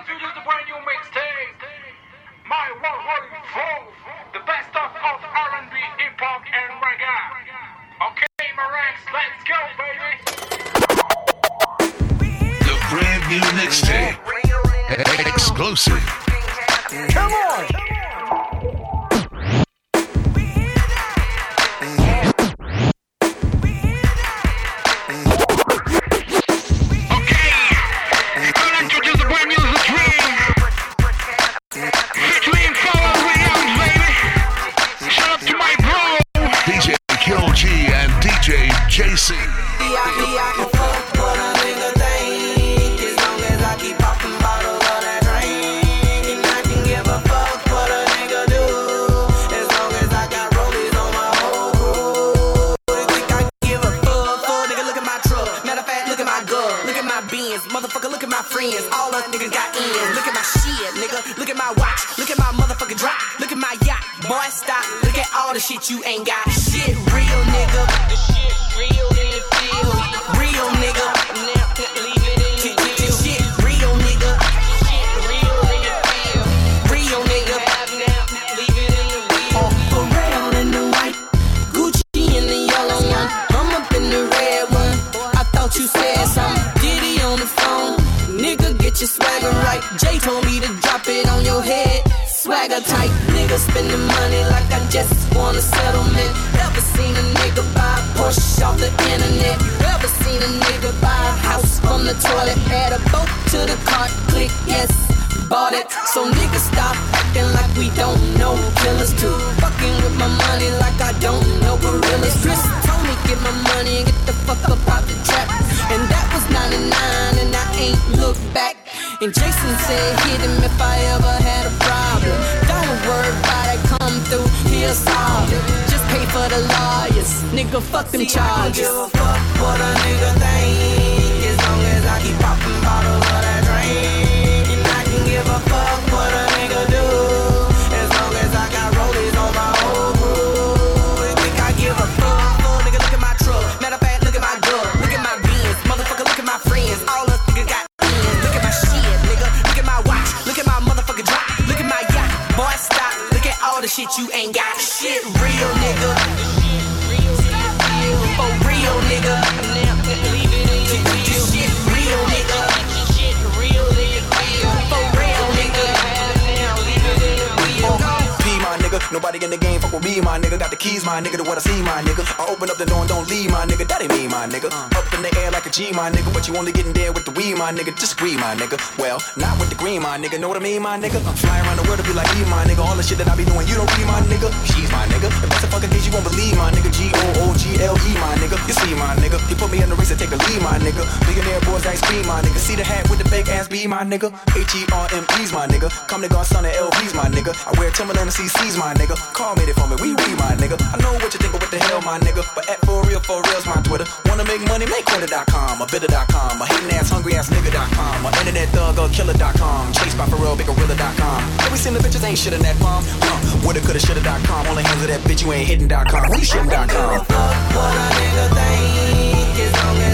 introduce the brand new mixtape, my 104, the best of R&B, hip hop, and reggae. Okay, let's go, baby. The brand new mixtape, exclusive. Come on. Solve it. Just pay for the lawyers, nigga, fuck them charges. I don't give a fuck what a nigga think, as long as I keep popping bottles of that drink. And I can give a fuck what a nigga do, as long as I got rollies on my whole crew. Think I give a fuck? Full nigga, look at my truck. Matter of fact, look at my gun, look at my beans, motherfucker, look at my friends. All us niggas got ends. Look at my shit, nigga. Look at my watch. Look at my motherfucking drop. Look at my yacht. Boy, stop. Look at all the shit you ain't got. Shit real, nigga. My nigga, nobody in the game with me, my nigga. Got the keys, my nigga, to what I see, my nigga. I open up the door and don't leave, my nigga. That ain't me, my nigga. Up in the air like a G, my nigga. But you only getting there with the weed, my nigga. Disagree, my nigga. Well, not with the green, my nigga. Know what I mean, my nigga? Fly around the world to be like you, my nigga. All the shit that I be doing, you don't read, my nigga. She's my nigga. If that's a fucking case, you won't believe, my nigga. G O O G L E, my nigga. You see, my nigga. You put me in the race to take a lead, my nigga. Billionaire boys ice cream, my nigga. See the hat with the fake ass B, my nigga. H E R M E's, my nigga. Come to God, son of LV's, my nigga. I wear Timberland and CC's, my nigga. Call me it for we we, my nigga. I know what you think, but what the hell, my nigga. But at for real, for real's my Twitter. Wanna make money, make Twitter.com, a bitter.com, a hating ass, hungry ass nigga.com, a internet thug or killer.com, chased by Pharrell, big gorilla.com. seen the bitches ain't shit in that palm. Uh, woulda, coulda, shoulda.com. Only hands of that bitch, you ain't hitting.com. You shitting.com? Fuck what a nigga think,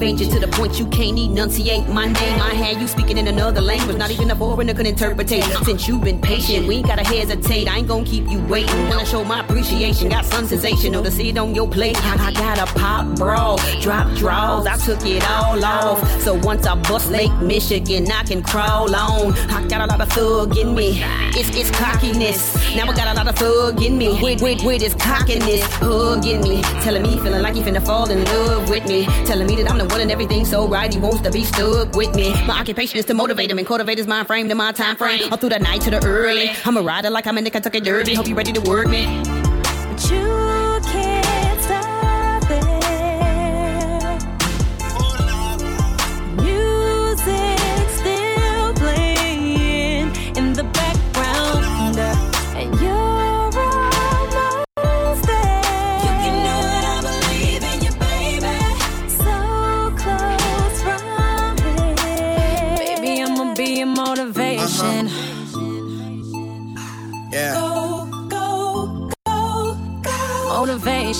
motivate you to the point you can't enunciate my name. I had you speaking in another language, not even a foreigner could interpretate. Since you've been patient, we ain't gotta hesitate. I ain't gonna keep you waiting. Wanna show my appreciation, got some sensational to see it on your plate. I, I got a pop bra, drop draws, I took it all off. So once I bust Lake Michigan, I can crawl on. I got a lot of thug in me, it's it's cockiness. Now I got a lot of thug in me, with with with this cockiness, hugging me, telling me feeling like he finna fall in love with me, telling me that I'm the and everything so right. He wants to be stuck with me. My occupation is to motivate him and cultivate his mind frame to my time frame. All through the night to the early. I'm a rider like I'm in the Kentucky Derby. Hope you ready to work me.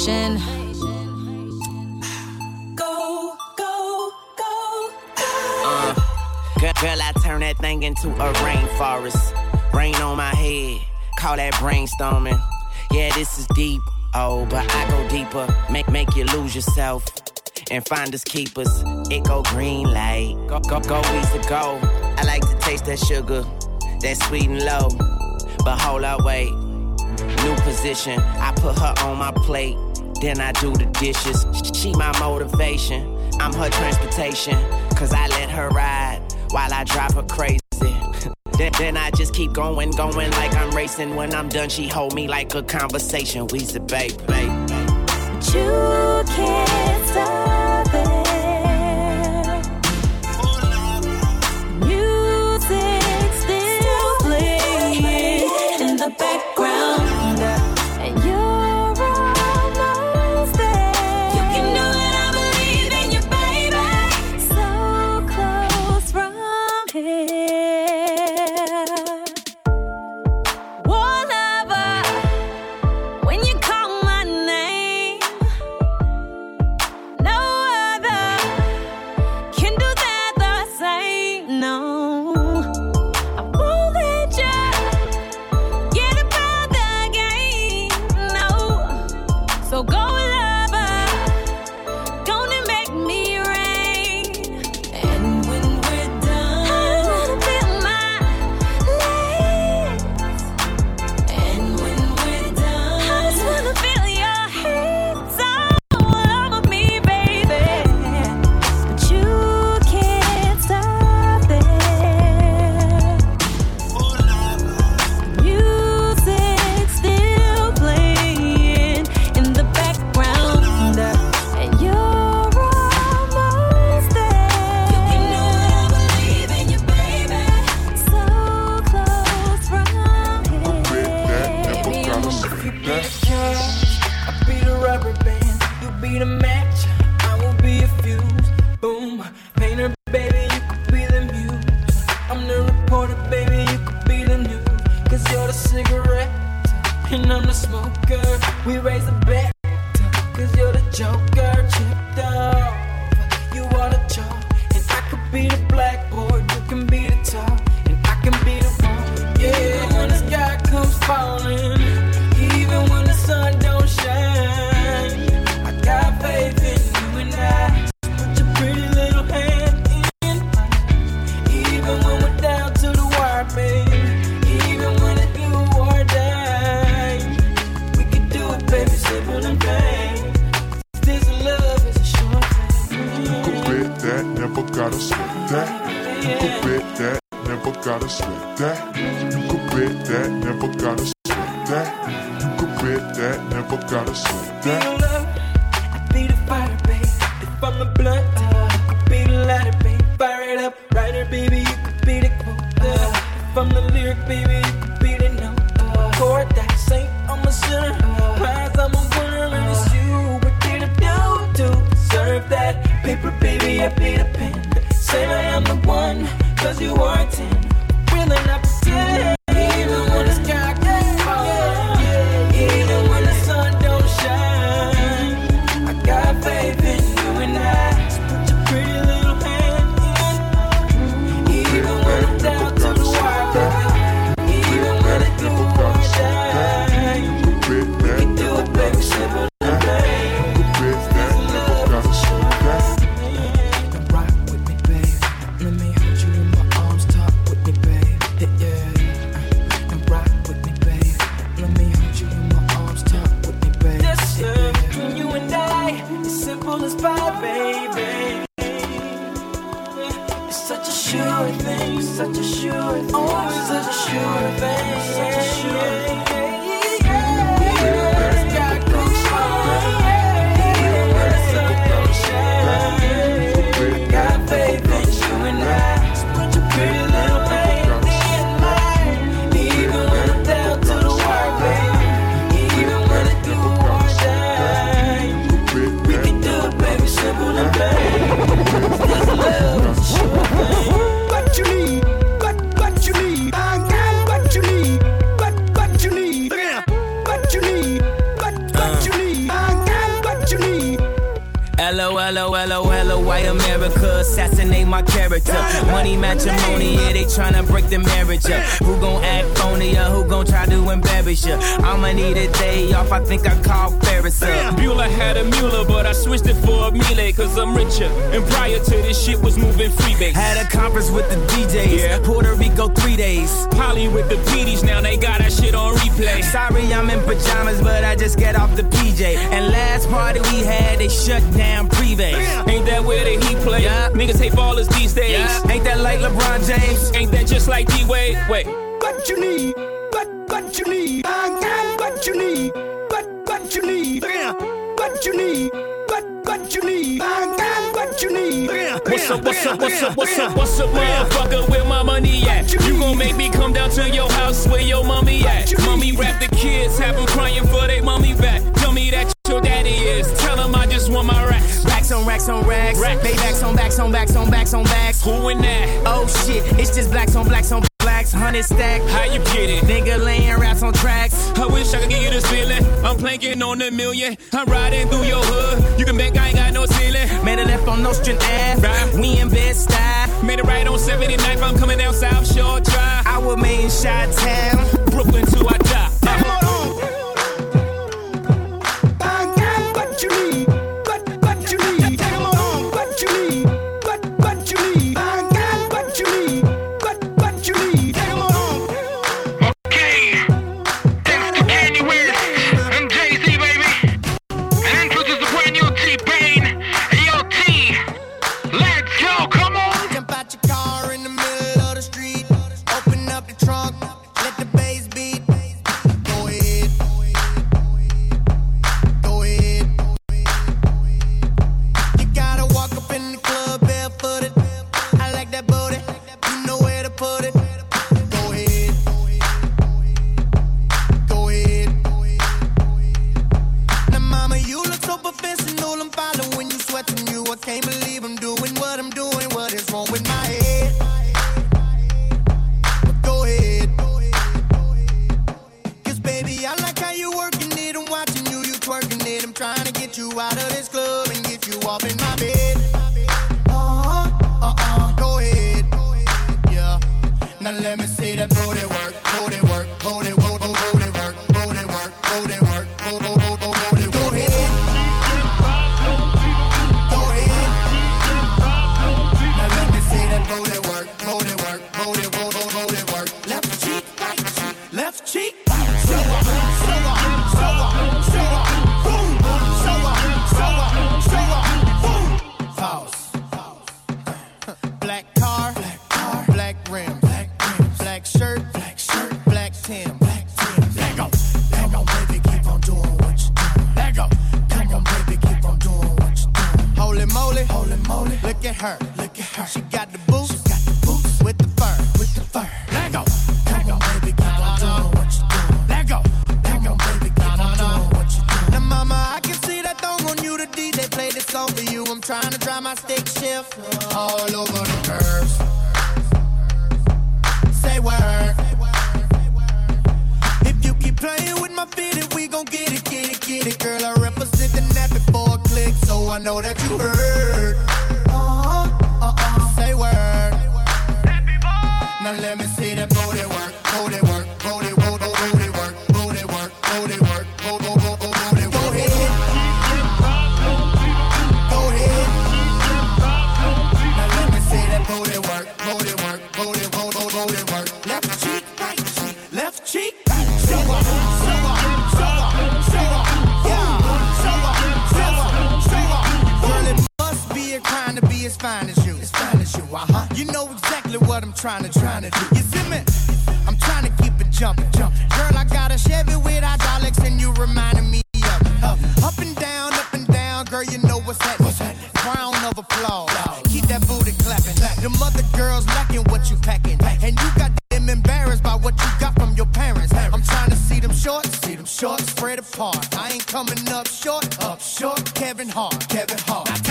Go, go, go, go. Uh, girl, girl, I turn that thing into a rainforest. Rain on my head, call that brainstorming. Yeah, this is deep. Oh, but I go deeper. Make make you lose yourself and find us keepers. It go green light. Go go go easy go. I like to taste that sugar, that sweet and low. But hold up, wait. New position. I put her on my plate. Then I do the dishes. She my motivation. I'm her transportation. Cause I let her ride while I drive her crazy. Then, then, I just keep going, going like I'm racing. When I'm done, she hold me like a conversation. We's the babe, babe. But you can't stop. sure thing, such a sure thing, oh, such a sure thing, such a sure thing. love assassinate my character. Money matrimony, yeah, they tryna break the marriage up. Who gon' act phony or who gon' try to embarrass you? I'ma need a day off, I think I call Ferris up. Bueller had a Mueller, but I switched it for a Miele, cause I'm richer. And prior to this shit was moving freebase. Had a conference with the DJs, Yeah. Puerto Rico three days. Polly with the PDs, now they got that shit on replay. Sorry, I'm in pajamas, but I just get off the PJ. And last party we had, they shut down Privé. Ain't that where the heat play? Yeah. Niggas hate ballers these days. Yeah. Ain't that like LeBron James? Ain't that just like D-Wade? Wait. What you need? What what you need? I got what you need. What what you need? What you need? What what you need? I got what you need. What's up, what's up, what's up, what's up, what's up, motherfucker? Where my money at? You gon' make me come down to your house where your mommy at? Mommy rap the kids, have them crying for they mommy back. Racks on racks on racks. Paybacks on backs on backs on backs on backs. Who in that? Oh shit, it's just blacks on blacks on blacks. Hundred stack. How you get it? Nigga laying raps on tracks. I wish I could give you this feeling. I'm planking on a million. I'm riding through your hood. You can bet I ain't got no ceiling. Made a left on Nostrand Ave. Right. We in Bed-Stuy. Made it right on 79th. I'm coming down South Shore Drive. I was made in Chi-Town. Brooklyn till I die. As you, know exactly what I'm trying to, trying to do. You see me? I'm trying to keep it jumping, jumping. Girl, I got a Chevy with hydraulics, and you reminding me of it. Uh, up and down, up and down, girl, you know what's happening. Round of applause. Keep that booty clapping. Them other girls liking what you packing, and you got them embarrassed by what you got from your parents. I'm trying to see them shorts, see them shorts spread apart. I ain't coming up short, up short. Kevin Hart, Kevin Hart.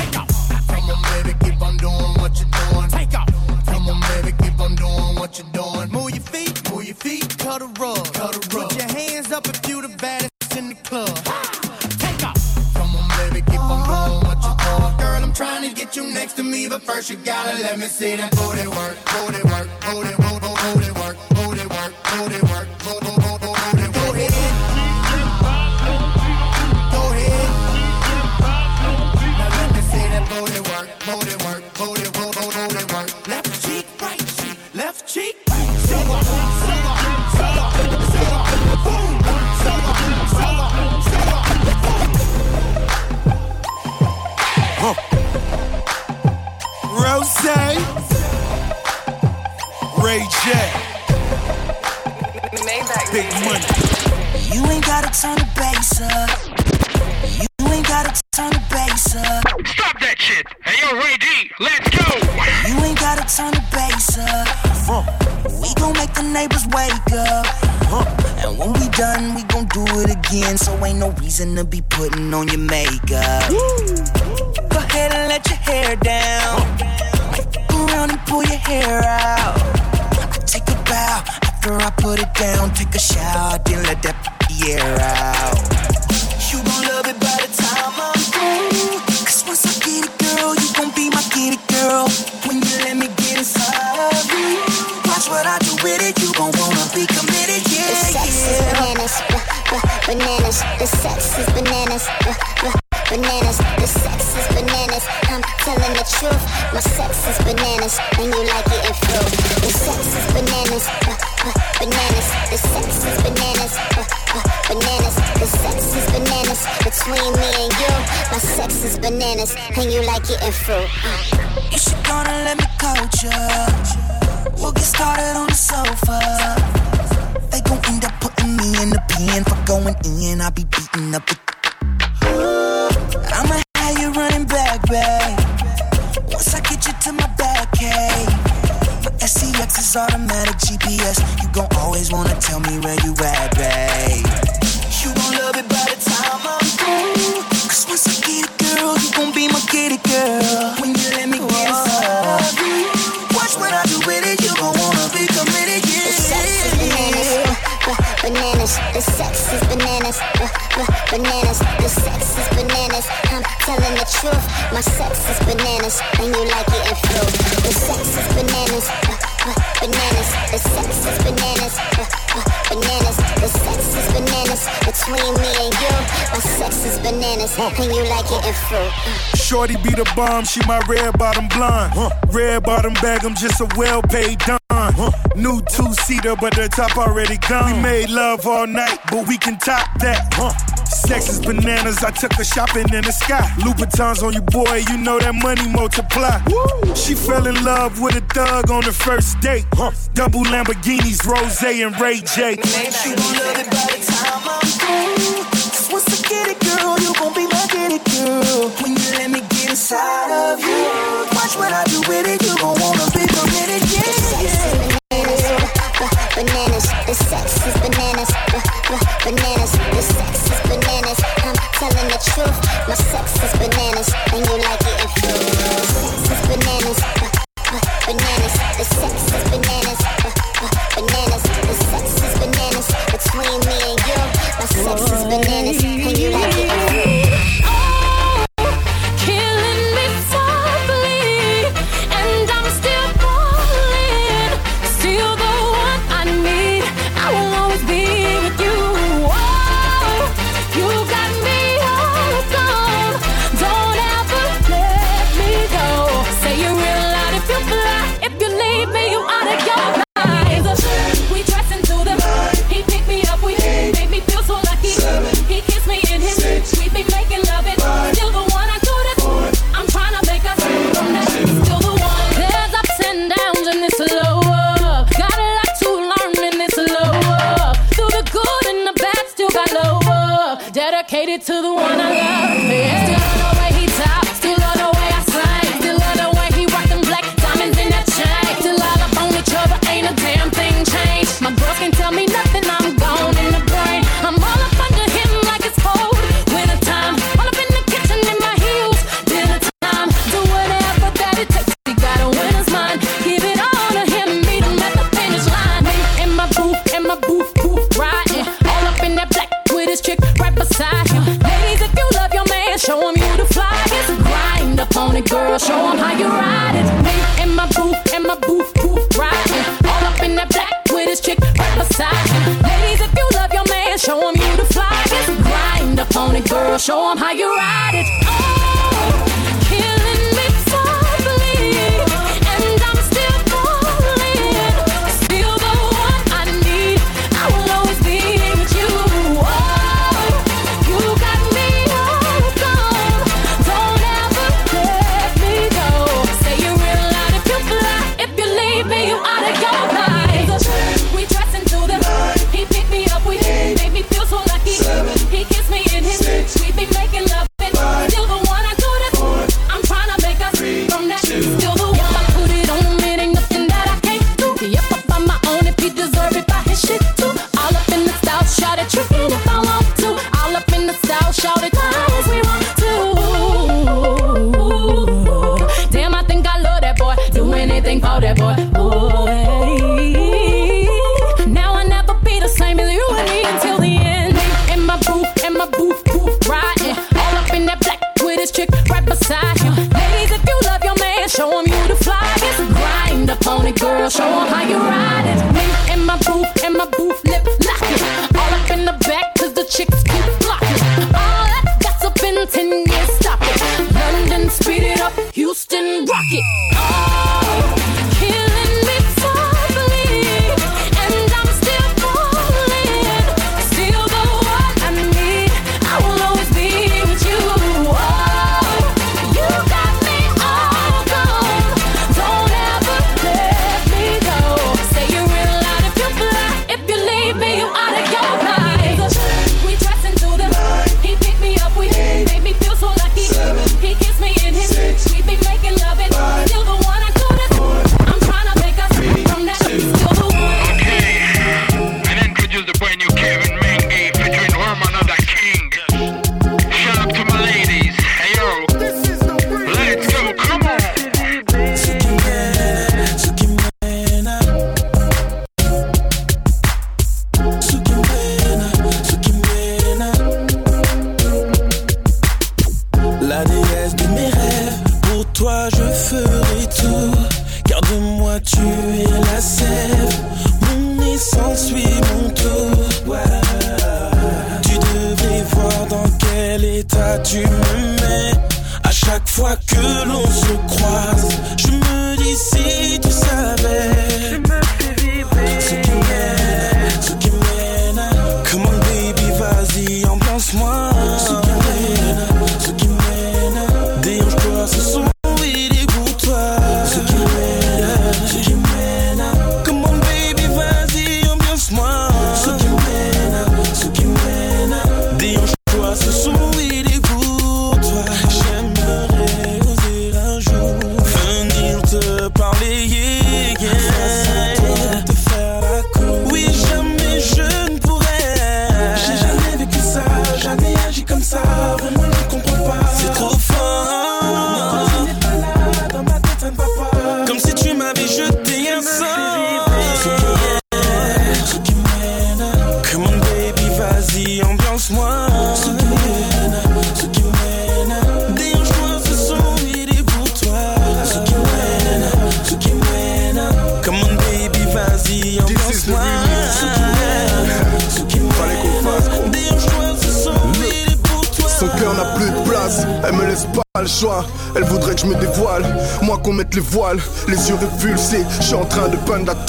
first you gotta let me see that booty work, booty work, booty work. reason to be So. getting. Uh. Shorty be the bomb, she my red bottom blonde. Huh. Red bottom bag, I'm just a well paid don. Huh. New two seater, but the top already gone. We made love all night, but we can top that. Huh. Sex is bananas, I took her shopping in the sky. Louboutins on you, boy, you know that money multiply. Woo. She fell in love with a thug on the first date. Huh. Double Lamborghinis, Rose and Ray J. Love it, inside of you. Watch what I do with it. You gon' wanna be committed. Yeah. Bananas, the sex is bananas. B- b- bananas, the sex is bananas. I'm telling the truth, my sex is bananas, and you like. to the one I love.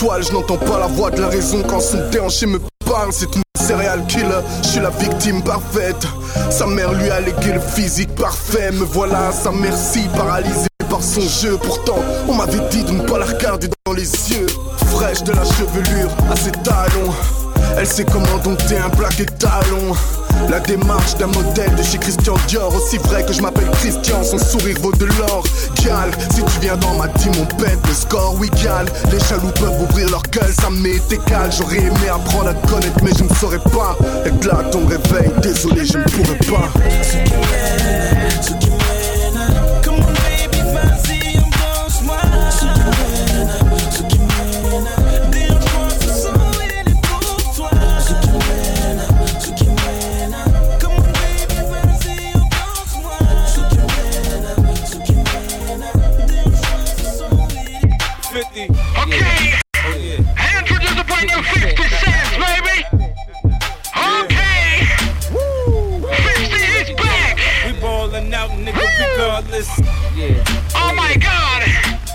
je n'entends pas la voix de la raison quand son déhanché me parle, c'est une céréale killer, je suis la victime parfaite. Sa mère lui a légué le physique parfait, me voilà à sa merci, paralysée par son jeu. Pourtant, on m'avait dit de ne pas la regarder dans les yeux. Fraîche de la chevelure à ses talons. Elle sait comment dompter un black et talon. La démarche d'un modèle de chez Christian Dior. Aussi vrai que je m'appelle Christian, son sourire vaut de l'or. Gal, si tu viens dans ma team on pète le score Oui gal, les jaloux peuvent ouvrir leur gueule Ça m'est égal, j'aurais aimé apprendre à connaître Mais je ne saurais pas. Être là ton réveil, désolé je ne pourrais pas.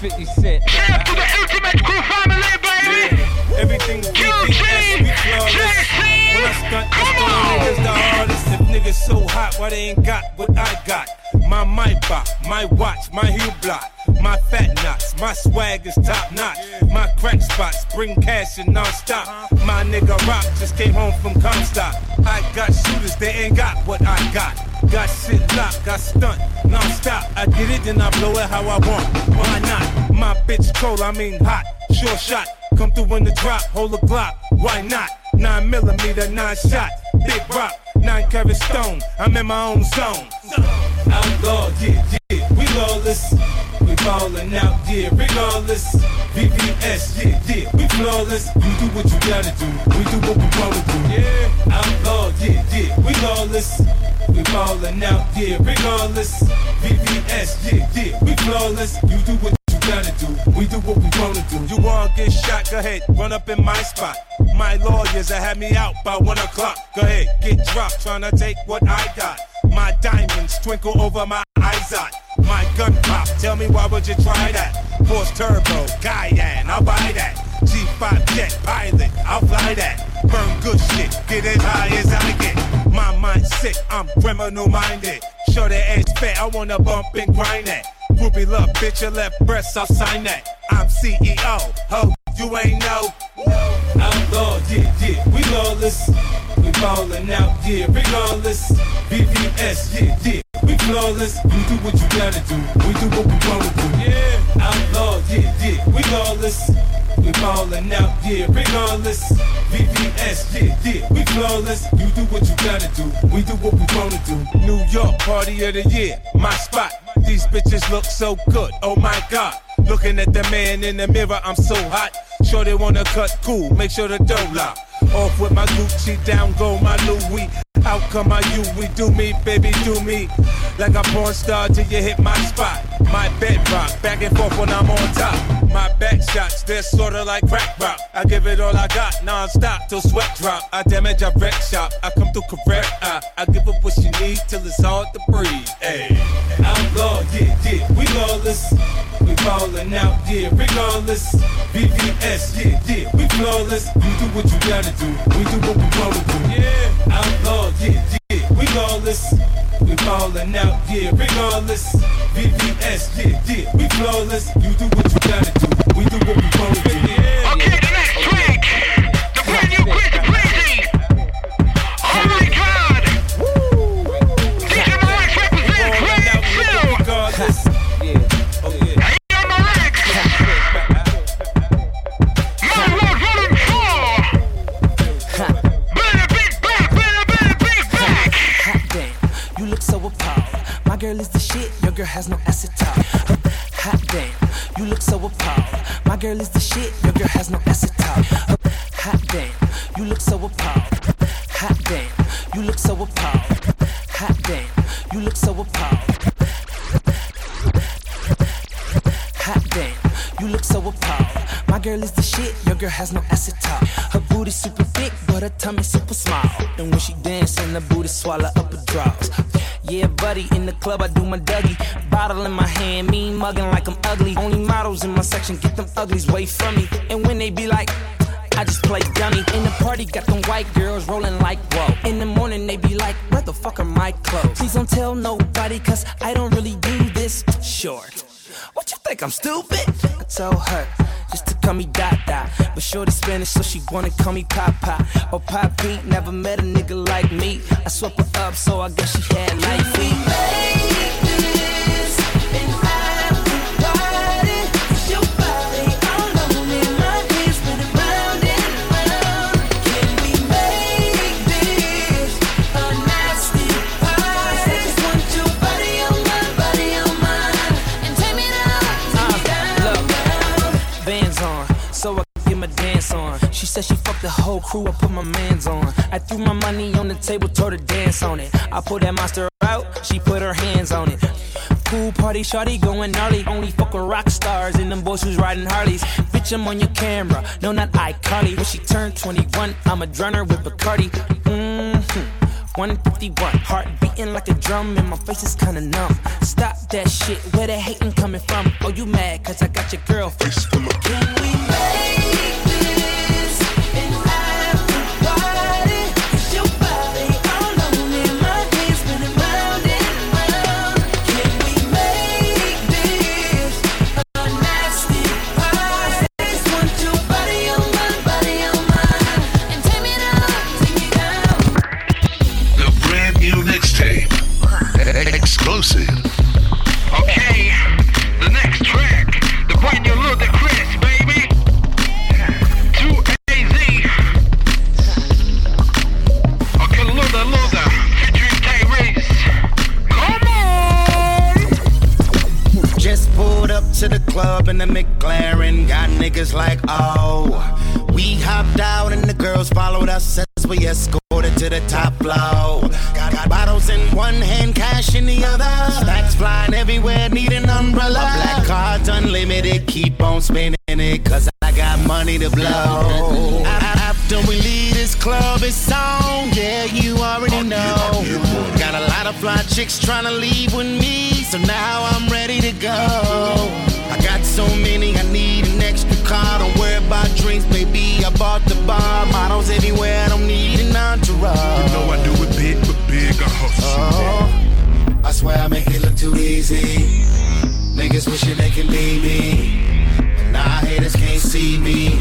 50 Cent. Shout to the ultimate crew family, baby. Yeah. Everything QG, JC, come on. I niggas. If niggas so hot, why they ain't got what I got? My mic box, my watch, my heel block my fat knots, my swag is top notch. My crack spots bring cash and non-stop. My nigga Rock just came home from Comstock. I got shooters, they ain't got what I got. Got shit locked, got stunt, non-stop. I get it, then I blow it how I want. Why not? My bitch cold, I mean hot, sure shot. Come through in the drop, hold a Glock, why not? Nine millimeter, nine shot, big rock, nine carat stone. I'm in my own zone. Outlaw, yeah, yeah, we lawless. We ballin' out, yeah, regardless. VVS, yeah, yeah, we flawless. You do what you gotta do, we do what we wanna do. Yeah, outlaw, yeah, yeah, we lawless. We ballin' out, yeah, regardless. VVS, yeah, yeah, we flawless. You do what you gotta do, we do what we wanna do. You wanna get shot, go ahead, run up in my spot. My lawyers that had me out by one o'clock. Go ahead, get dropped, tryna take what I got. My diamonds twinkle over my eyes out. My gun pop, tell me why would you try that? Porsche turbo, Cayenne, I'll buy that. G5 jet pilot, I'll fly that. Burn good shit, get as high as I get. My mind's sick, I'm criminal minded. Show the edge fat, I wanna bump and grind that. Groupie love, bitch, your left breast, I'll sign that. I'm CEO, ho, you ain't know. Outlaw, yeah, yeah, we lawless. We ballin' out, yeah, regardless. VVS, yeah, yeah, we flawless. You do what you gotta do, we do what we wanna do. Yeah, outlaw, yeah, yeah, we lawless. We ballin' out, yeah, regardless. VVS, yeah, yeah, we flawless. You do what you gotta do, we do what we wanna do. New York, party of the year, my spot. These bitches look so good, oh my god. Looking at the man in the mirror, I'm so hot. Sure they wanna cut cool, make sure the dough lock. Off with my Gucci, down go my Louis. Out come my you, we do me, baby, do me. Like a porn star till you hit my spot. My bedrock, back and forth when I'm on top. My back shots, they're sorta like crack rock. I give it all I got, non-stop till sweat drop. I damage, I wreck shop, I come through correct. I, I give up what you need till it's hard to breathe. Hey, outlaw, yeah, yeah, we lawless. We ballin' out, yeah, regardless. VVS, yeah, yeah, we flawless. You do what you gotta do, we do what we wanna do. Yeah, outlaw, yeah, yeah, we lawless. We ballin' out, yeah, regardless. VVS, yeah, yeah, we flawless. You do what you gotta do, we do what we wanna do. Yeah, girl has no acetal. Hot damn, you look so appalled. My girl is the shit, your girl has no acetal. Hot damn, you look so appalled. Hot damn, you look so appalled. Hot damn, you look so appalled. Hot damn, you look so appalled. Girl is the shit, your girl has no acetal. Her booty super thick, but her tummy super small. And when she dancing, the booty swallow up her drawers. Yeah, buddy, in the club I do my Dougie. Bottle in my hand, me mugging like I'm ugly. Only models in my section, get them uglies away from me. And when they be like, I just play dummy. In the party, got them white girls rolling like whoa. In the morning, they be like, where the fuck are my clothes? Please don't tell nobody, cause I don't really do this. Sure. What you think, I'm stupid? I told her, just to call me Dada. But shorty Spanish, so she wanna call me Papa. Oh, or Papi, never met a nigga like me. I swept her up, so I guess she had like me. She said she fucked the whole crew, I put my mans on. I threw my money on the table, told her dance on it. I pulled that monster out, she put her hands on it. Pool party, shawty going gnarly. Only fuck with rock stars and them boys who's riding Harleys. Bitch, I'm on your camera, no, not iCarly. When she turned 21, I'm a drunner with Bacardi. hmm 151, heart beating like a drum, and my face is kinda numb. Stop that shit, where the hating coming from? Oh, you mad, cause I got your girl face full of Can we make Exclusive. Okay, the next track, the brand new Ludacris, baby. 2AZ. Okay, Luda Luda, featuring Tyrese. Come on! Just pulled up to the club in the McLaren. Got niggas like, oh. We hopped out and the girls followed us we escorted to the top floor. Got, got bottles in one hand, cash in the other. Stacks flying everywhere, need an umbrella. My black card's unlimited, keep on spending it, cause I got money to blow. After we leave this club, it's on, yeah, you already know. Lot of fly chicks trying to leave with me, so now I'm ready to go. I got so many, I need an extra car. Don't worry about drinks, baby. I bought the bar, models everywhere. I don't need an entourage. You know I do it big, but big I hustle. Oh, I swear I make it look too easy. Niggas wishing they can be me. But nah, haters can't see me.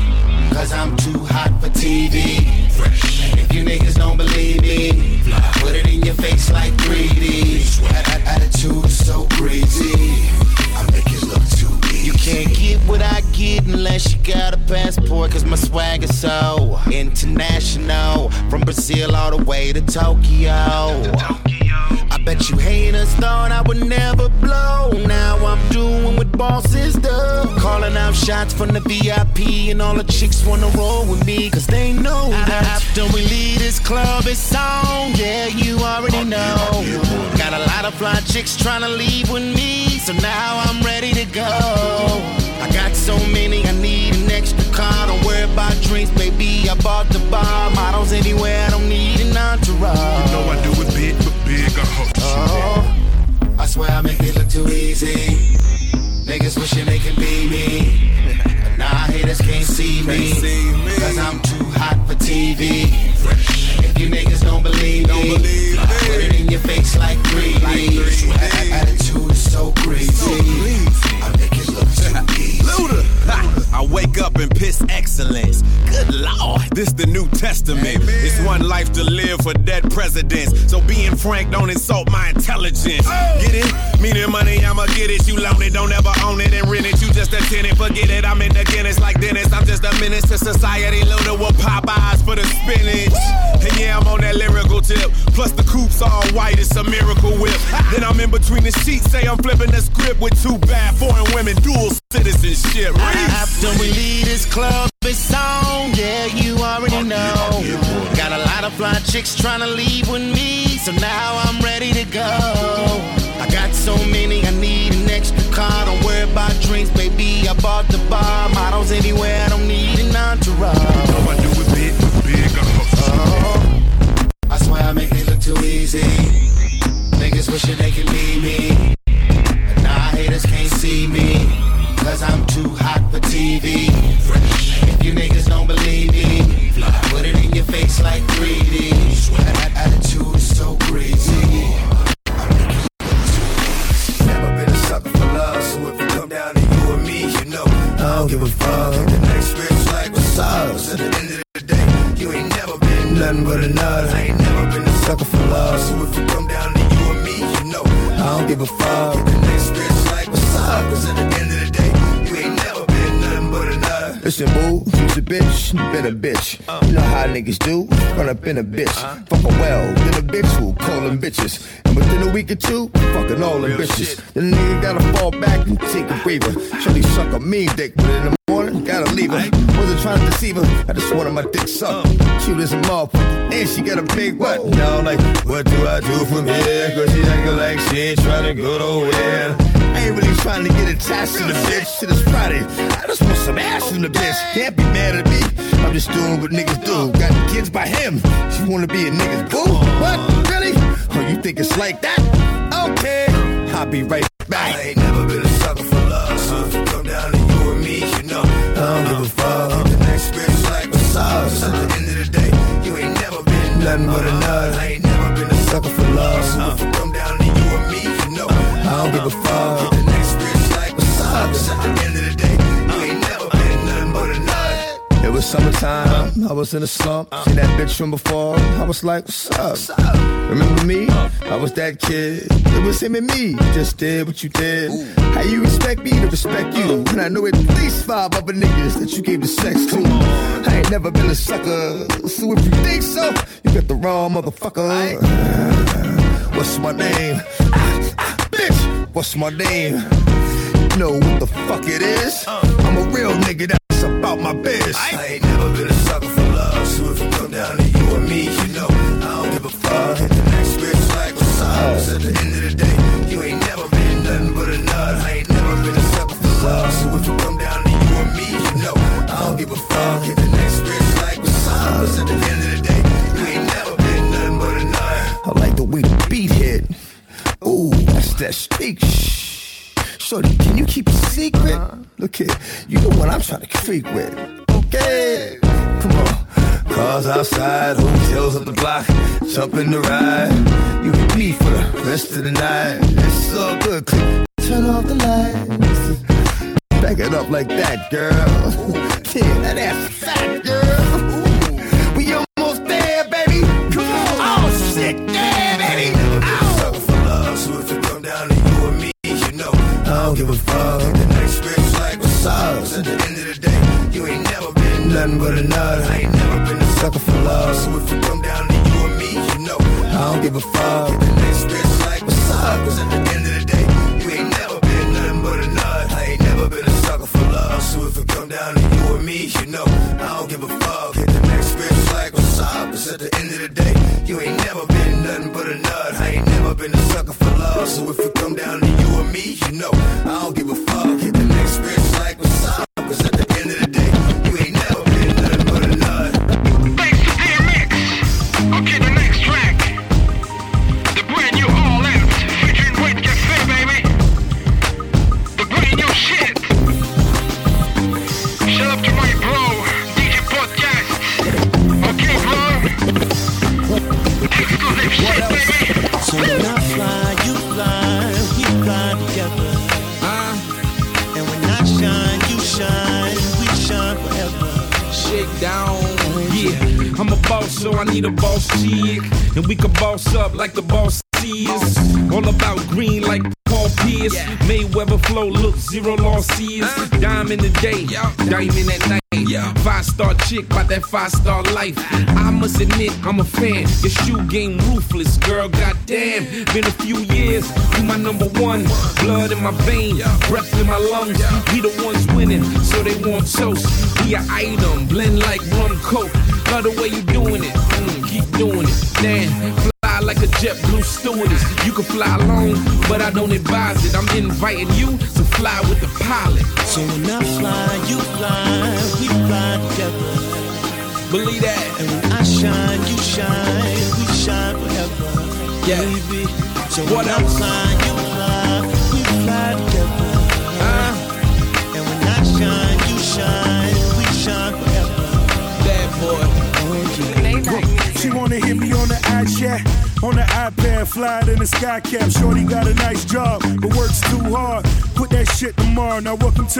Cause I'm too hot for TV. Passport. Cause my swag is so international. From Brazil all the way to Tokyo. I bet you haters thought I would never blow. Now I'm doing what bosses do. Calling out shots from the VIP, and all the chicks wanna roll with me, cause they know that after we leave this club, it's on. Yeah, you already know. Got a lot of fly chicks trying to leave with me, so now I'm ready to go. I got so many, I need extra car. Don't worry about drinks, baby. I bought the bar, models anywhere. I don't need an entourage. You know I do it big, but big I hustle. Oh, I swear I make it look too easy. Niggas wishing they can be me. But nah, haters can't see me. Cause I'm too hot for TV. If you niggas don't believe me, I put it in your face like 3D. A- a- Attitude is so crazy. I make it look too easy. Ha! I wake up and piss excellence. Good lord, this the New Testament. It's one life to live for dead presidents. So being frank, don't insult my intelligence. Oh. Get it? Meaning money, I'ma get it. You loan it, don't ever own it and rent it. You just a tenant, forget it. I'm in the Guinness like Dennis. I'm just a menace to society. Luda with Popeyes for the spinach. And yeah, I'm on that lyrical tip. Plus the coup's all white, it's a miracle whip. Then I'm in between the sheets, say I'm flipping the script with two bad foreign women, dual citizenship. Ah! Reese. After we leave this club, it's on. Yeah, you already know. Got a lot of fly chicks trying to leave with me, so now I'm ready to go. I got so many, I need an extra car. Don't worry about drinks, baby. I bought the bar, models anywhere. I don't need an entourage. Know I do it big, big I hustle. Oh, I swear I make it look too easy. Niggas wishing they can be me. But nah, haters can't see me. Cause I'm too for TV. If you niggas don't believe me, put it in your face like 3D. A- Attitude is so crazy. Never been a sucker for love, so if you come down to you and me, you know I don't give a fuck. The next bitch like what's up? 'Cause at the end of the day, you ain't never been nothing but a nut. I ain't never been a sucker for love, so if you come down to you and me, you know I don't give a fuck. Listen, boo, you's a bitch, been a bitch. You know how niggas do, run up in a bitch. Fuck a well, then a bitch who call them bitches. And within a week or two, fucking all them bitches. Then the nigga gotta fall back and take a breather. Shorty suck a mean dick, but in the morning, gotta leave her. Wasn't trying to deceive her, I just wanted my dick sucked. Cute as a motherfucker, and she got a big butt. Now I'm like, what do I do from here? Cause she acting like she ain't trying to go nowhere. I ain't really trying to get attached to the bitch. Shit is Friday. I just want some ass in the bitch. Can't be mad at me. I'm just doing what niggas do. Got the kids by him. She wanna be a nigga's boo. What? Really? Oh, you think it's like that? Okay. I'll be right back. I ain't never been a sucker for love. So if you come down to you and me, you know I don't give a fuck. The next bitch like up. At the end of the day, you ain't never been nothing but a nut. I ain't never been a sucker for love. So if you come down to you and me, I don't give a fuck. The next bitch like. At the end of the day, you ain't never been nothing but a nut. It was summertime, I was in a slump. Seen that bitch from before, I was like, what's up? Remember me? I was that kid. It was him and me, just did what you did. How you expect me to respect you? And I know at least five other niggas that you gave the sex to. I ain't never been a sucker, so if you think so, you got the wrong motherfucker. What's my name? What's my name? You know what the fuck it is? I'm a real nigga that's about my biz. I ain't never been a sucker for love. So if you come down to you and me, you know I don't give a fuck. Hit the next bitch like what's up. at the end of the day, you ain't never been nothing but a nut. I ain't never been a sucker for love. So if you come down to you and me, you know I don't give a fuck. Hit the next bitch like what's up. at the end of the day, you ain't never been nothing but a nut. I like the way the beat. Ooh, that's that speak. Shh. Shorty, can you keep a secret? Uh-huh. Look here, you know what I'm trying to freak with. Okay, come on. Cars outside, hotels up the block, jump in the ride. You with me for the rest of the night. It's all good. Click. Turn off the lights. Back it up like that, girl. Yeah, that ass is fat,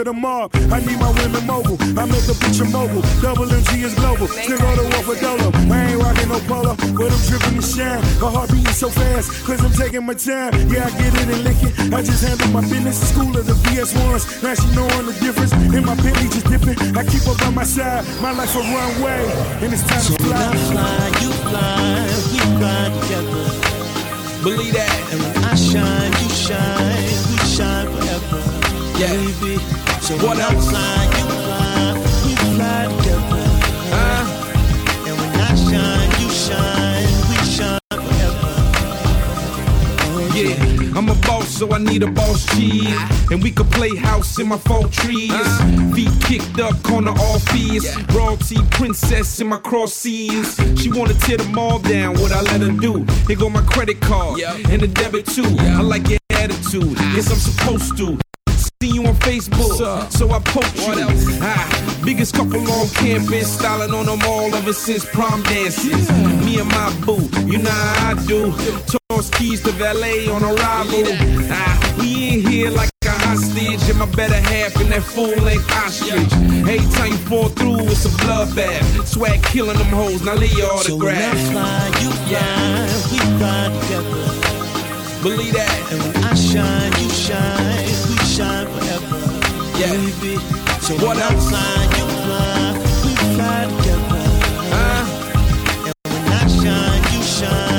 to the mob. I need my women mobile. I make a bitch a mobile. Double MG is global. Still go to war for Dolo. I ain't rocking no polo, but I'm dripping the shine. My heart beating so fast, cause I'm taking my time. Yeah, I get it and lick it. I just handle my business. School of the VS1s. Now she knowing the difference. In my Bentley just dipping. I keep up on my side. My life a runway. And it's time So to fly. I fly, you fly, we fly together. Believe that. And when I shine, you shine, we shine forever. Yeah. Baby. So What else? fly, you fly, we fly together. Uh, And when I shine, you shine, we shine forever. yeah. I'm a boss, so so I need a boss cheese. And we could play house in my fall trees. Feet kicked up, corner all fees. Royalty princess in my cross seas. She wanna tear them all down, what I let her do. Here go my credit card and the debit too. I like your attitude, yes I'm supposed to. See you on Facebook, so I post you. Ah, biggest couple on campus, styling on them all ever since prom dances. Me and my boo, you know how I do. Toss keys to valet on arrival. Ah, we in here like a hostage, and my better half in that full length ostrich. Every time you fall through, it's a bloodbath. Swag killing them hoes, now lay your autograph. So when I fly, you fly, we fly together. Believe that. And when I shine, you shine, we shine forever. Yeah. Baby. So What when I else? fly, you fly, we fly together. And when I shine, you shine,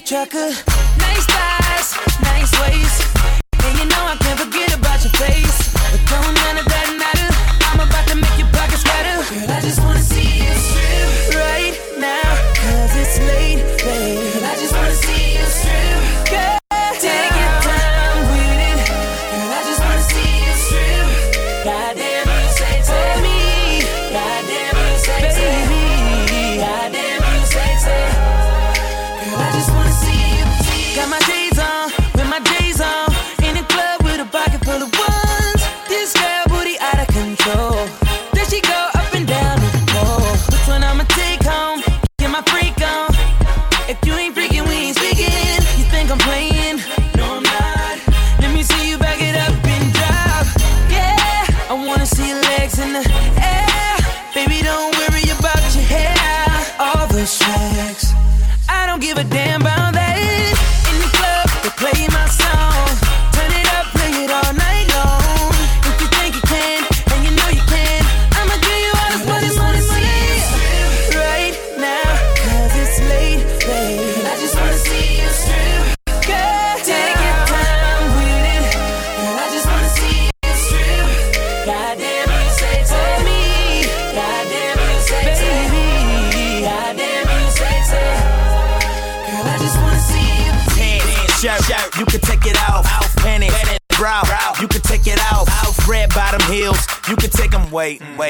beep like. Nice thighs,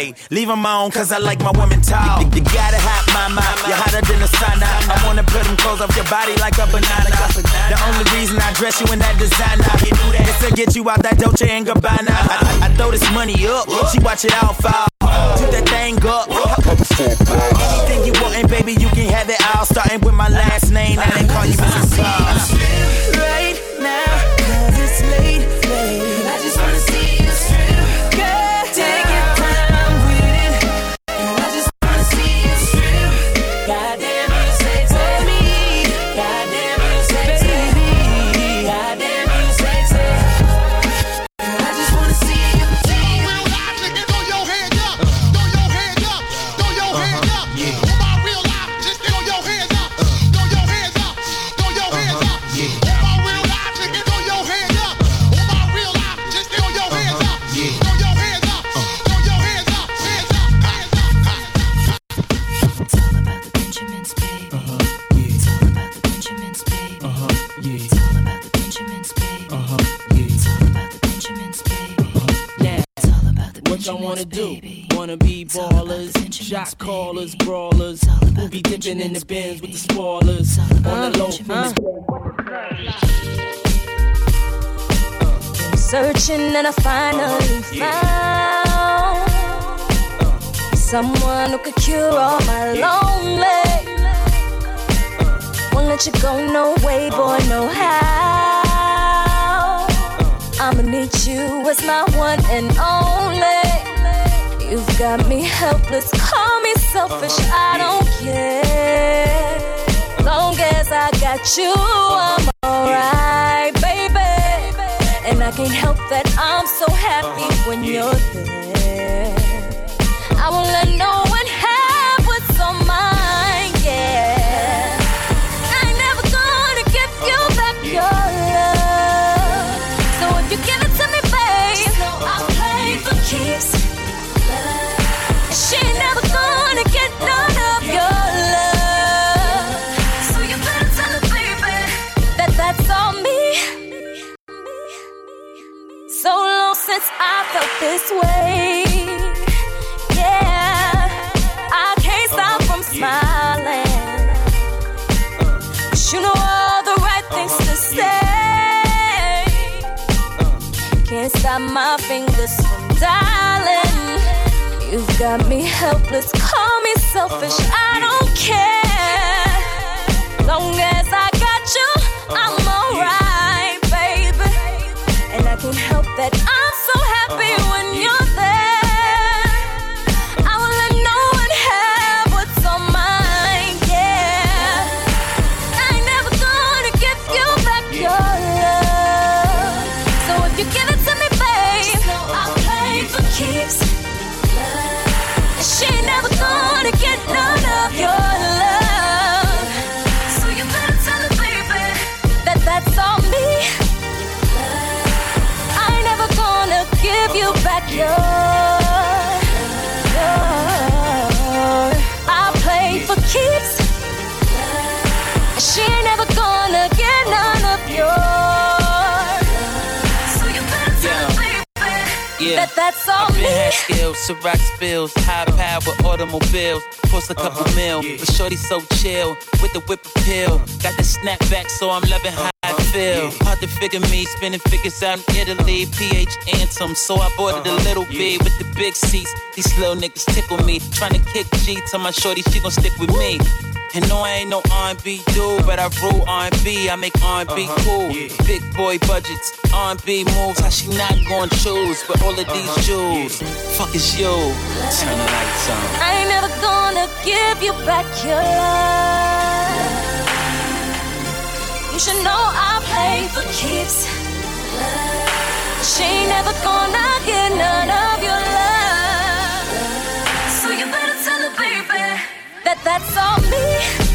Wait, leave them on, cause I like my women tall. You, you got a hot mama, you're hotter than the sauna. I wanna put them clothes off your body like a banana. The only reason I dress you in that designer is to get you out that Dolce and Gabbana. I, I, I throw this money up, she watch it all fall. Shoot that thing up. Anything you want, and baby, you can have it all. Starting with my last name, now they call you Mrs. Claus. The What y'all wanna do? Wanna be ballers, shot callers, brawlers. Who be dipping in the bins with the spoilers? On the low from Searching and I finally uh-huh. found someone who could cure all my lonely. Uh-huh. Won't let you go, no way, boy, uh-huh. no how. I'ma need you as my one and only. You've got me helpless, call me selfish, I don't care. Long as I got you, I'm alright, baby. And I can't help that I'm so happy when you're there. I won't let no since I felt this way. Yeah, I can't uh-huh. stop from smiling. 'Cause you know all the right uh-huh. things to say. Can't stop my fingers from dialing. You've got me helpless, call me selfish, uh-huh. I don't care. Long as I got you, I'm alright, baby. And I can't help that I'm give your. your I play for keeps. She ain't never gonna get none of yours. So you better tell her, baby, Yeah. that that's all I've been me. had skills, Ciroc spills, high uh-huh. power automobiles, cost a couple uh-huh. mil, but shorty so chill with the whip appeal. Uh-huh. Got the snapback, so I'm loving how I feel. Hard to figure me, spinning figures out in Italy, PH Anthem. So I bought it a uh-huh. little B with the big seats. These little niggas tickle me, trying to kick G. Tell my shorty she gon' stick with me. And no, I ain't no R&B dude, but I rule R&B. I make R&B uh-huh. cool. Big boy budgets, R&B moves. How she not gonna choose? But all of these uh-huh. jewels, fuck is you? Turn the lights on. I ain't never gonna give you back your love. Should know I play for keeps. She ain't never gonna get none of your love. So you better tell her, baby, that that's all me.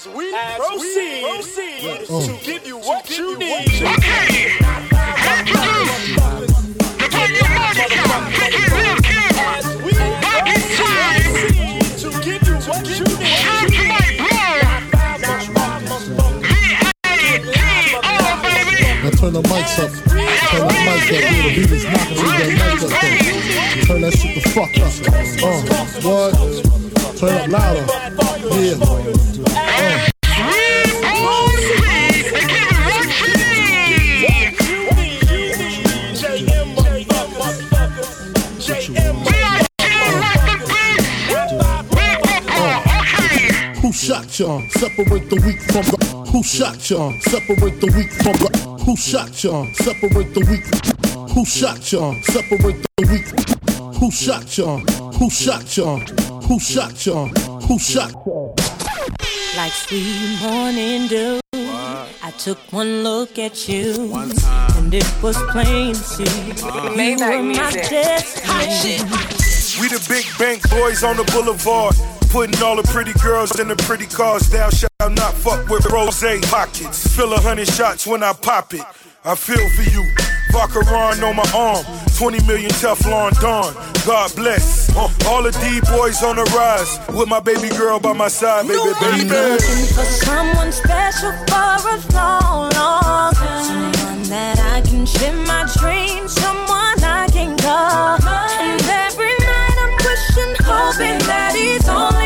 As we proceed, proceed Uh. to give you what you need. As we proceed to give you what you need. Turn the mics up. Turn the mics up. Yeah, the beat is knocking through that mic up there. Turn that shit the fuck up. Uh, what? Turn up louder. Yeah. Uh. Who shot ya? Separate the weak from the. Who shot ya? Separate the weak from the. Who shot ya? Separate the weak. Who shot ya? Separate the weak. Who shot ya? Who shot ya? Who shot ya? Who shot ya? Like sweet morning dew. I took one look at you, and it was plain to see you Maybach were my music. destiny. We the big bank boys on the boulevard. Putting all the pretty girls in the pretty cars. Thou shalt not fuck with rose pockets. Fill a hundred shots when I pop it. I feel for you. Vacheron on my arm. 20 million Teflon Don. God bless. Uh, all the D boys on the rise. With my baby girl by my side, baby, I'm baby. looking for someone special for a long, long time. Someone that I can share my dreams, someone I can call. And every night I'm wishing, hoping that he's only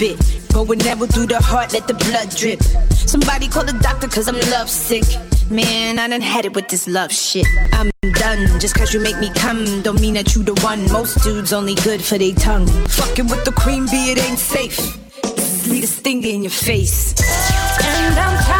it was Cupid. Going arrow through the heart, let the blood drip. Somebody call the doctor cause I'm lovesick. Man, I done had it with this love shit. I'm done. Just cause you make me come, don't mean that you the one. Most dudes only good for their tongue. Fucking with the queen bee, it ain't safe. Is lead a stinger in your face. And I'm tired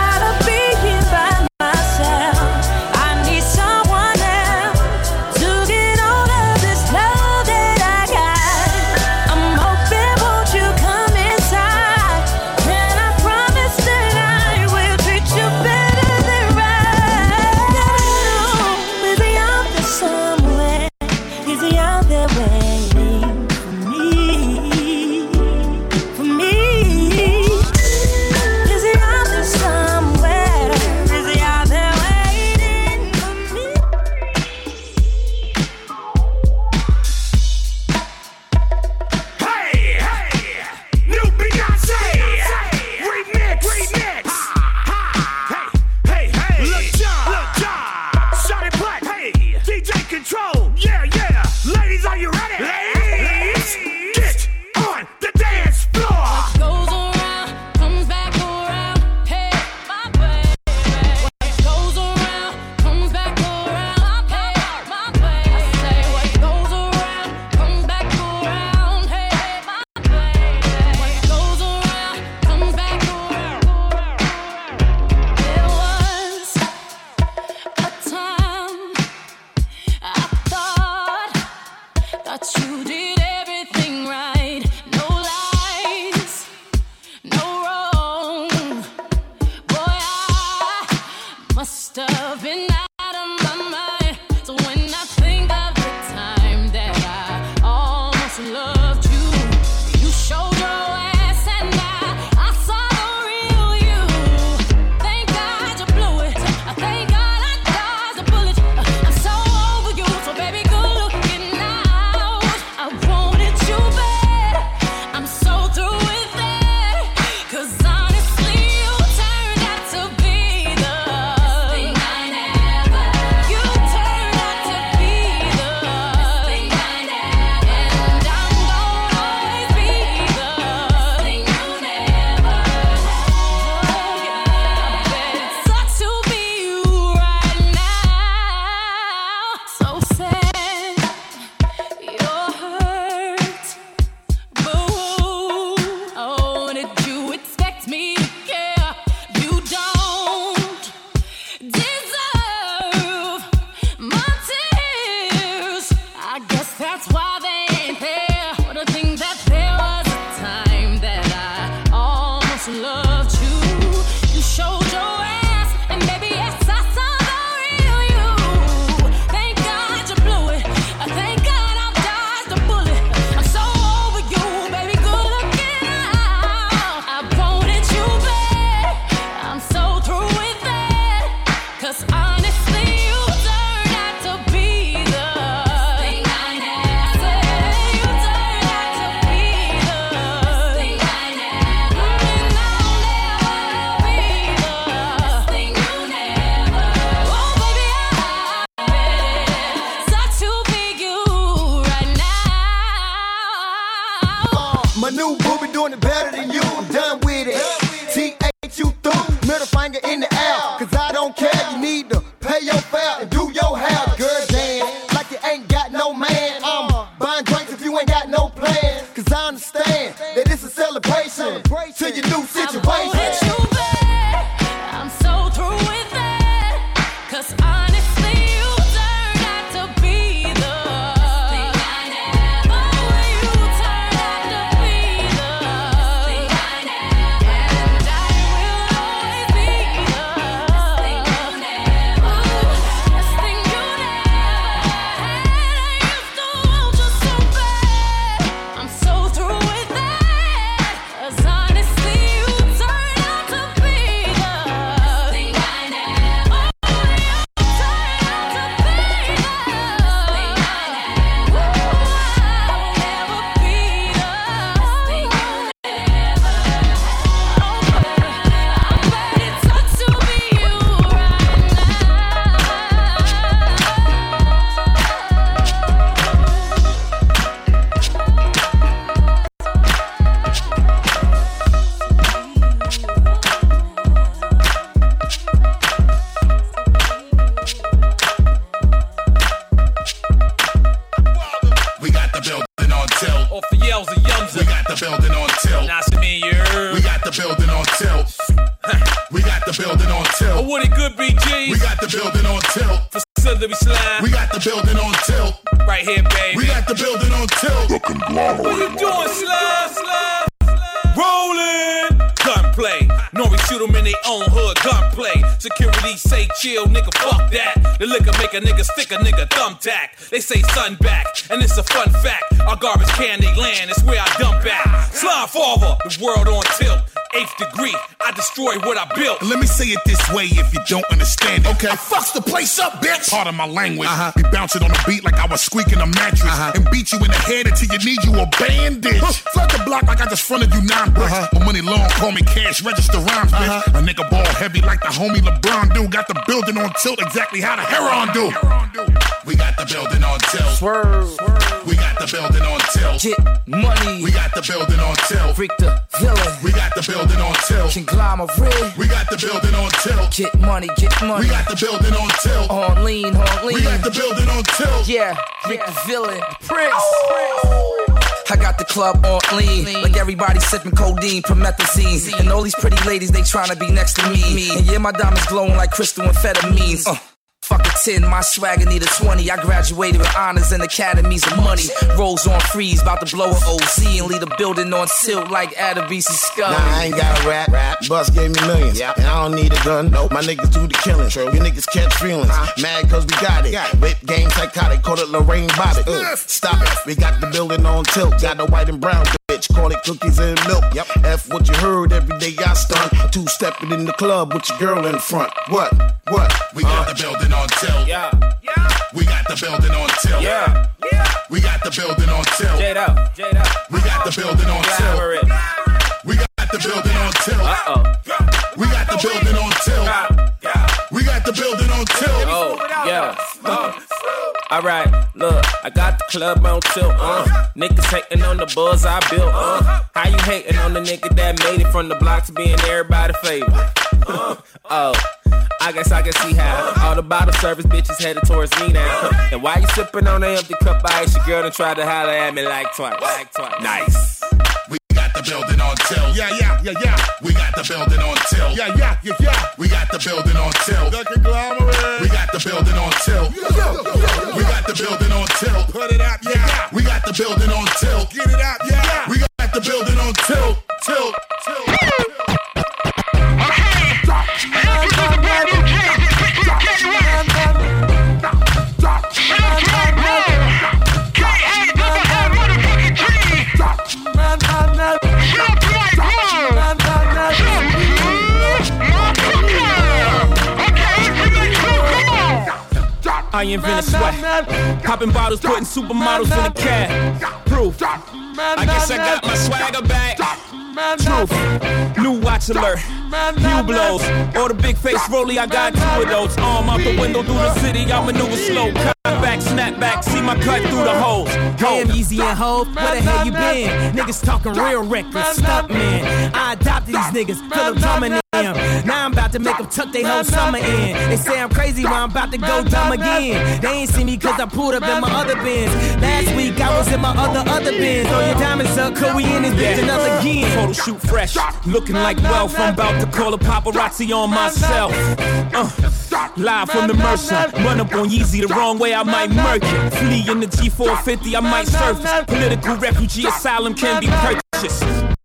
We got the building on Oh, tilt. what it good be, G? We got the building on tilt. Facility slime. We got the building on tilt. Right here, baby. We got the building on tilt. The What you doing, slime, slime? Rolling. Gunplay. Nori shoot 'em in their own hood. Gunplay. Security say chill, nigga, fuck that. The liquor make a nigga stick a nigga thumbtack. They say sun back, and it's a fun fact. Our garbage can they land, it's where I dump at. Slime forward, the world on tilt. Eighth degree, I destroy what I built. Let me say it this way if you don't understand it. Okay. I fucks the place up, bitch. Part of my language. Uh-huh. We bounce it on the beat like I was squeaking a mattress. Uh-huh. And beat you in the head until you need you a bandage. Flood the block like I just fronted you nine bricks. My money long, call me cash register rhymes, bitch. A nigga ball heavy like the homie LeBron do. Got the building on tilt exactly how the Heron do. We got the building on tilt. Swerve. We got the building on tilt. Get money. We got the building on tilt. Freak the villain. We got the building on tilt. Conglomerate. We got the building on tilt. Get money, get money. We got the building on tilt. On lean, on lean. We got the building on tilt. Yeah, Rick the villain, Prince. I got the club on lean, like everybody sipping codeine, promethazine, and all these pretty ladies they tryna be next to me. And yeah, my diamonds glowing like crystal amphetamines. Uh. Fuck a 10, my swagger need a 20. I graduated with honors and academies of money. Rolls on freeze, about to blow a OZ and leave a building on tilt like Adebisi Scum. Nah, I ain't got a rap. rap. Bus gave me millions. And I don't need a gun. Nope. My niggas do the killing. True. You niggas catch feelings. Mad cause we got it. Whip game psychotic. Call it Lorena Bobbitt. Uh, stop it. We got the building on tilt. Got the white and brown bitch. Call it cookies and milk. Yep. F what you heard every day I stunt. Two stepping in the club with your girl in front. What? What? We got the building on tilt. Yeah. Yeah. We got the building on tilt. Yeah. Yeah. We got the building on tilt. Jade up. Jade up. We got the building on Glamour tilt. it. We got the building on tilt. Uh-oh. We got the building on tilt. We got the building on tilt. Oh, yeah. Uh. All right, look, I got the club on tilt. Uh. Niggas hating on the buzz I built. Uh. How you hating on the nigga that made it from the block to being everybody favorite? Uh. Oh. I guess I can see how all the bottle service bitches headed towards me now. And why you sipping on an empty cup? I asked your girl and tried to holler at me like twice. Like twice. Nice. We got the building on tilt. Yeah, yeah, yeah, yeah. We got the building on tilt. Yeah, yeah, yeah, yeah. We got the building on tilt. The conglomerate. We got the building on tilt. We got the building on tilt. Put it out, yeah. We got the building on tilt. Get it out, yeah. I invented sweat. Popping bottles, putting supermodels in the cab. Proof. I guess I got my swagger back. Truth. New watch alert. Few blows, or the big face rolly, I got two of those. Arm out the window through the city, I maneuver slow. Cut back, snap back, see my cut through the holes. Damn, Easy and Hope, where the hell you been? Niggas talking real reckless, man. I adopted these niggas, Philip in Now I'm about to make them tuck their whole summer in. They say I'm crazy, but I'm about to go dumb again. They ain't see me cause I pulled up in my other bins. Last week I was in my other, other bins. Throw your diamonds up, cause we in this bitch another again. Photo shoot fresh, looking like wealth. I'm about to call a paparazzi on myself. Uh, live from the Mercer, run up on Yeezy the wrong way, I might murk it. Flee in the G450, I might surface. Political refugee asylum can be purchased.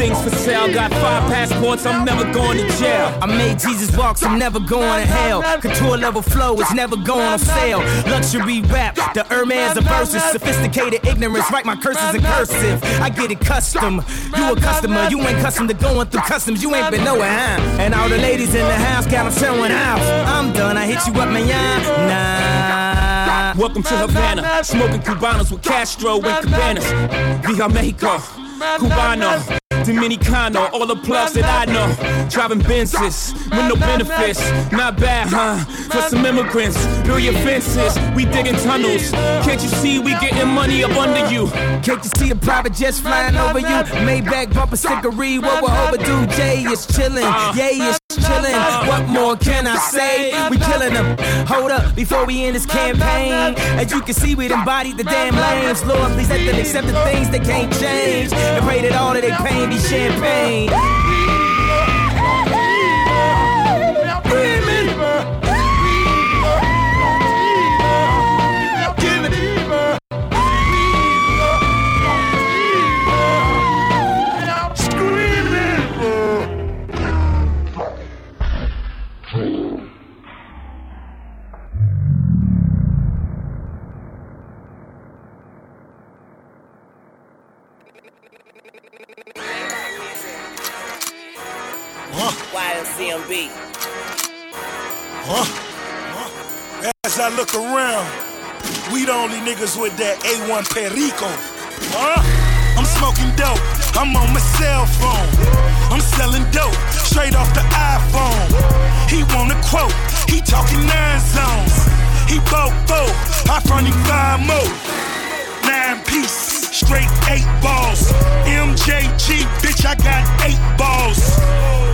Everything's for sale. Got five passports, I'm never going to jail. I made Jesus walks, I'm never going to hell. Couture level flow is never going on sale. Luxury rap, the Hermes of verses. Sophisticated ignorance, write my curses in cursive. I get it custom. You a customer, you ain't custom to going through customs. You ain't been nowhere, huh? And all the ladies in the house got them showing out. I'm done, I hit you up, man. Nah. Welcome to Havana, smoking Cubanos with Castro and Cabanas. Via Mexico, Cubano. Dominicano, all the plugs that I know. Driving Benzes with no benefits. Not bad, huh? For some immigrants, build your fences. We digging tunnels. Can't you see we getting money up under you? Can't you see the private jets flying over you? Maybach bumper stickery, what we're overdue. Jay is chilling, uh. yay is chilling. What more can I say? We killing them. Hold up, before we end this campaign. As you can see, we embodied the damn lanes. Lord, please let them accept the things that can't change. And pray that all of their pain be champagne. That A1 Perico. Huh? I'm smoking dope, I'm on my cell phone. I'm selling dope, straight off the iPhone. He want a quote, he talking nine zones. He bought four, I front him five more. Nine piece, straight eight balls. MJG, bitch, I got eight balls.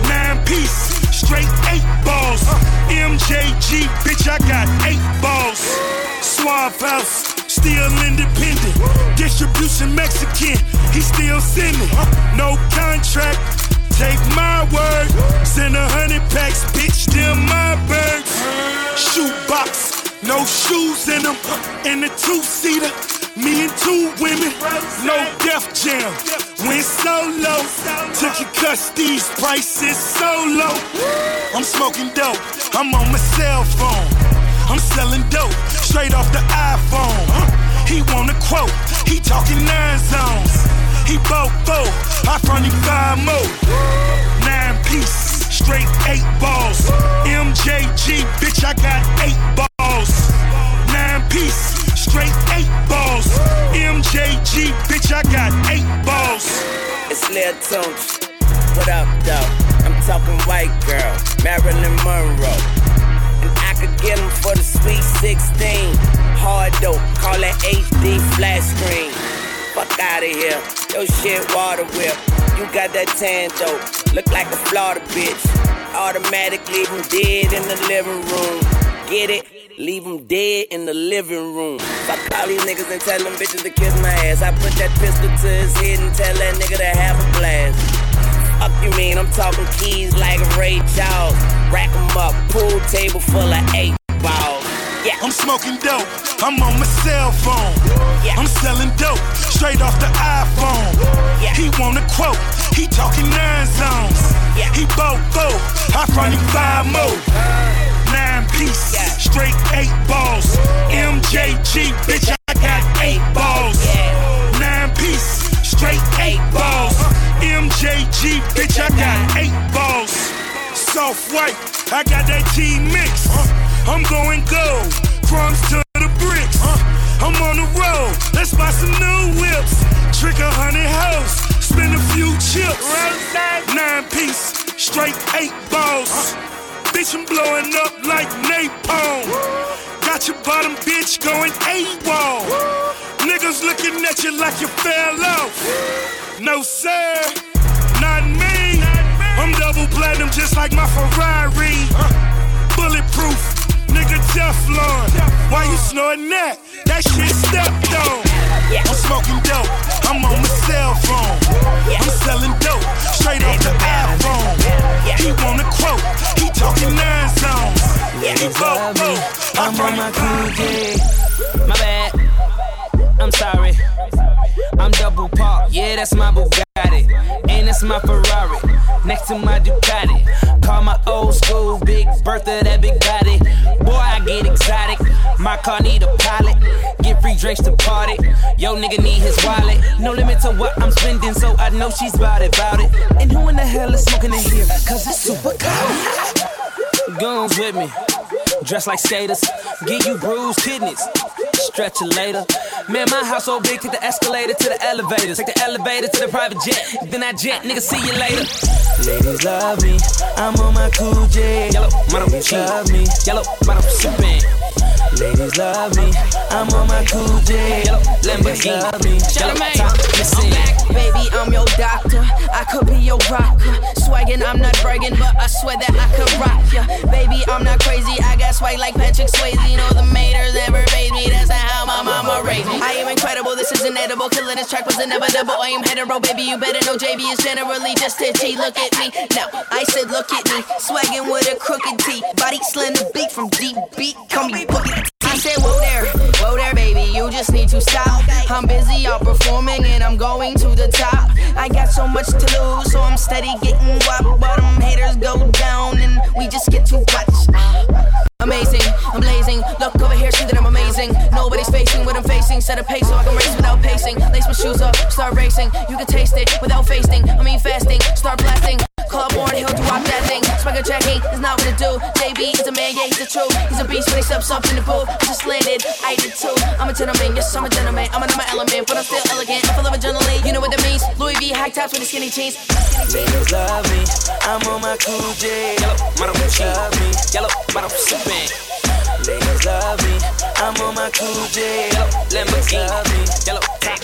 Nine piece, straight eight balls. MJG, bitch, I got eight balls. Suave House, still independent. Distribution Mexican, he still sending. No contract, take my word. Send a hundred packs, bitch, them my birds. Shoebox, no shoes in them. In the two seater, me and two women. No death Jam, went solo. Took your cuss, these prices so low. I'm smoking dope, I'm on my cell phone. I'm selling dope, straight off the iPhone. He want a quote, he talking nine zones. He four, I front him five more. Nine piece, straight eight balls. MJG, bitch, I got eight balls. Nine piece, straight eight balls. MJG, bitch, I got eight balls. It's Lil Tunch. What up, though? I'm talking white girl, Marilyn Monroe. And I could get 'em for the sweet 16. Hard dope, call it HD flat screen. Fuck out of here. Yo shit water whip. You got that tan dope. Look like a Florida bitch. Automatic leave 'em dead in the living room. Get it? Leave 'em dead in the living room. Fuck all these niggas and tell them bitches to kiss my ass. I put that pistol to his head and tell that nigga to have a blast. Fuck you mean? I'm talking keys like Ray Charles. Rack 'em up, pool table full of eight balls. Yeah. I'm smoking dope, I'm on my cell phone. Yeah. I'm selling dope, straight off the iPhone. Yeah. He want a quote, he talking nine zones. He bought four, I front him five more. Nine piece, straight eight balls. MJG, bitch, I got eight balls. Nine piece, straight eight balls. MJG, bitch, I got eight balls. Soft white, I got that G mix. I'm going gold, crumbs to the bricks. I'm on the road, let's buy some new whips. Trick a hundred hoes, spend a few chips. nine piece, straight eight balls. Bitch, I'm blowing up like napalm. Got your bottom bitch going AWOL. Niggas looking at you like you fell off. No, sir, not me. I'm double platinum just like my Ferrari. Bulletproof, nigga Teflon. Why you snorting that? That shit stepped on. I'm smoking dope, I'm on my cell phone. I'm selling dope, straight off the iPhone. He wanna quote, he talking nine zones. Ladies love me. I'm on my cool J. My bad. I'm sorry. I'm double parked. Yeah, that's my Bugatti. And that's my Ferrari. Next to my Ducati. Call my old school Big Bertha, that big body. Boy, I get exotic. My car need a pilot. Get free drinks to party. Yo, nigga need his wallet. No limit to what I'm spending, so I know she's bout it, bout it. And who in the hell is smoking in here? Cause it's super cold. Guns with me. Dress like skaters. Give you bruised kidneys. Stretch it later. Man, my house so big, take the escalator to the elevator. Take the elevator to the private jet. Then I jet, nigga, see you later. Ladies love me. I'm on my cool J. Yellow, model, Ladies love me. Yellow, model, sippin'. Ladies love me. I'm on my cool J. Yellow, Lamborghini. Love me. Top, listen. Baby, I'm your doctor. I could be your rocker. Swaggin', I'm not bragging, but I swear that I could rock ya. Baby, I'm not crazy. I got swag like Patrick Swayze. You know the maters never raised me. That's how my mama raised me. I am incredible. This is inedible. Killing this track was inevitable. I am hetero, baby. You better know JB is generally just itchy. Look at me. Now, I said, look at me. Swaggin' with a crooked T. Body slender beat from deep beat. Call me Boogie. I said, whoa there, whoa there, baby. You just need to stop. I'm busy out performing and I'm going to the top. I got so much to lose, so I'm steady getting wop. But them haters go down and we just get too much. Amazing, I'm blazing. Look over here, see that I'm amazing. Nobody's facing what I'm facing. Set a pace so I can race without pacing. Lace my shoes up, start racing. You can taste it without fasting. I mean fasting, start blasting. Call up Warren Hill to rock that thing. Swagger checking is not what to do. JB is a man, yeah, he's the truth. He's a beast when he steps up in the booth. I just landed, I did too. I'm a gentleman, yes, I'm a gentleman. I'm another element, but I'm still elegant. I'm full of adrenaline, you know what that means. Louis V high tops with the skinny jeans. Ladies love me. I'm on my cool J. Yellow, model, love me. Yellow, model, sippin'. Ladies love me. I'm on my cool J. Yellow, Lamborghini. Love me. Yellow, top,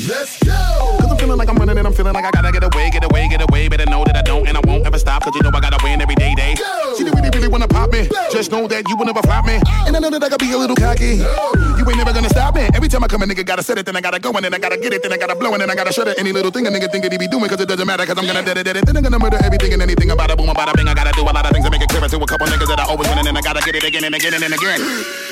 Let's go! Cause I'm feeling like I'm running and I'm feeling like I gotta get away, get away, get away. Better know that I don't and I won't ever stop. Cause you know I gotta win every day, day. See, they really, really wanna pop me. Just know that you will never flop me. And I know that I gotta be a little cocky. You ain't never gonna stop me. Every time I come, a nigga gotta set it, then I gotta go, and then I gotta get it, then I gotta blow, and then I gotta shut it. Any little thing a nigga think that he be doing, cause it doesn't matter, cause I'm gonna dead it, dead it. Then I'm gonna murder everything and anything about a boom, about a bing. I gotta do a lot of things to make it clear to a couple niggas that I always win, and then I gotta get it again and again and again.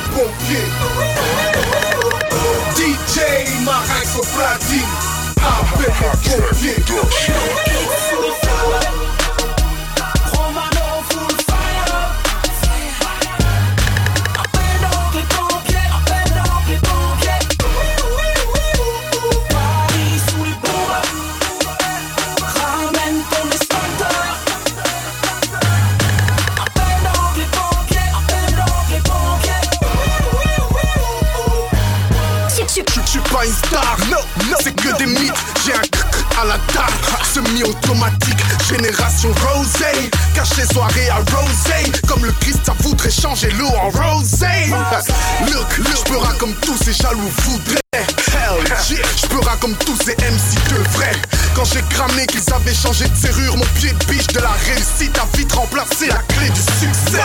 les pompiers. DJ Marin Soprati, appelle les pompiers. Semi-automatique. Génération Rosé, caché soirée à Rosé. Comme le Christ, ça voudrait changer l'eau en Rosé. Look, look, rap comme tous ces jaloux voudraient. Hell yeah, je peux rap comme tous ces MC devraient. Quand j'ai cramé qu'ils avaient changé de serrure, mon pied de biche de la réussite a vite remplacé la clé du succès.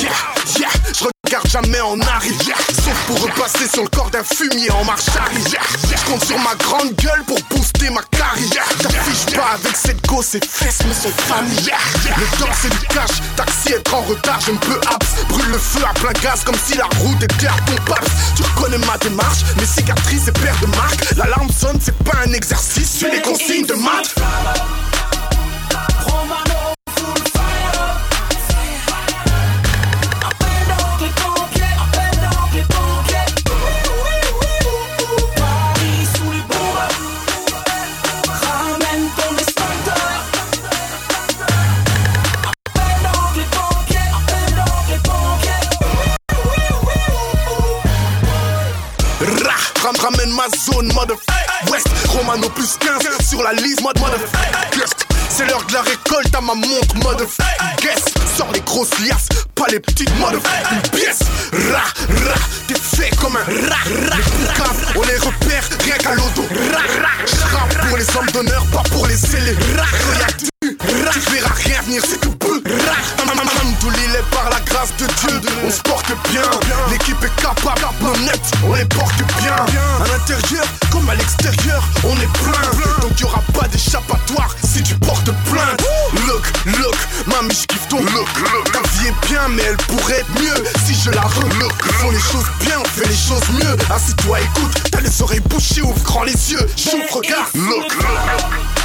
Yeah, yeah, je regarde jamais en arrière, sauf pour repasser sur le corps d'un fumier en marche arrière. Je compte sur ma grande gueule pour booster ma carrière. J'affiche pas avec cette go, ses fesses me sont familières. Le temps c'est du cash, taxi être en retard, je ne peux abs. Brûle le feu à plein gaz comme si la route était à ton paps. Tu reconnais ma démarche, mes cicatrices et paires de marques. L'alarme sonne, c'est pas un exercice, suis les consignes de maths. Zone, mode West, Romano plus 15 sur la liste, mode mode C'est l'heure de la récolte à ma montre, mode Guess, sors les grosses liasses, pas les petites mode Une pièce, ra, ra, t'es fait comme un ra, ra, ra. On les repère rien qu'à l'auto, ra, ra. J'rappe pour les hommes d'honneur, pas pour les. Rien tu, ra, tu verras rien venir, c'est tout peu, ra. Tout l'île est par la grâce de Dieu, on se porte bien. L'équipe est capable, nos nets, on les porte bien. L'intérieur comme à l'extérieur, on est plein. Donc y'aura pas d'échappatoire si tu portes plainte. Look, look, mamie, je kiffe ton look, look. Ta vie est bien, mais elle pourrait être mieux si je la relook. Font les choses bien, on fait les choses mieux. Assis-toi, écoute, t'as les oreilles bouchées, ouvre grand les yeux. J'ouvre, regarde, look, look.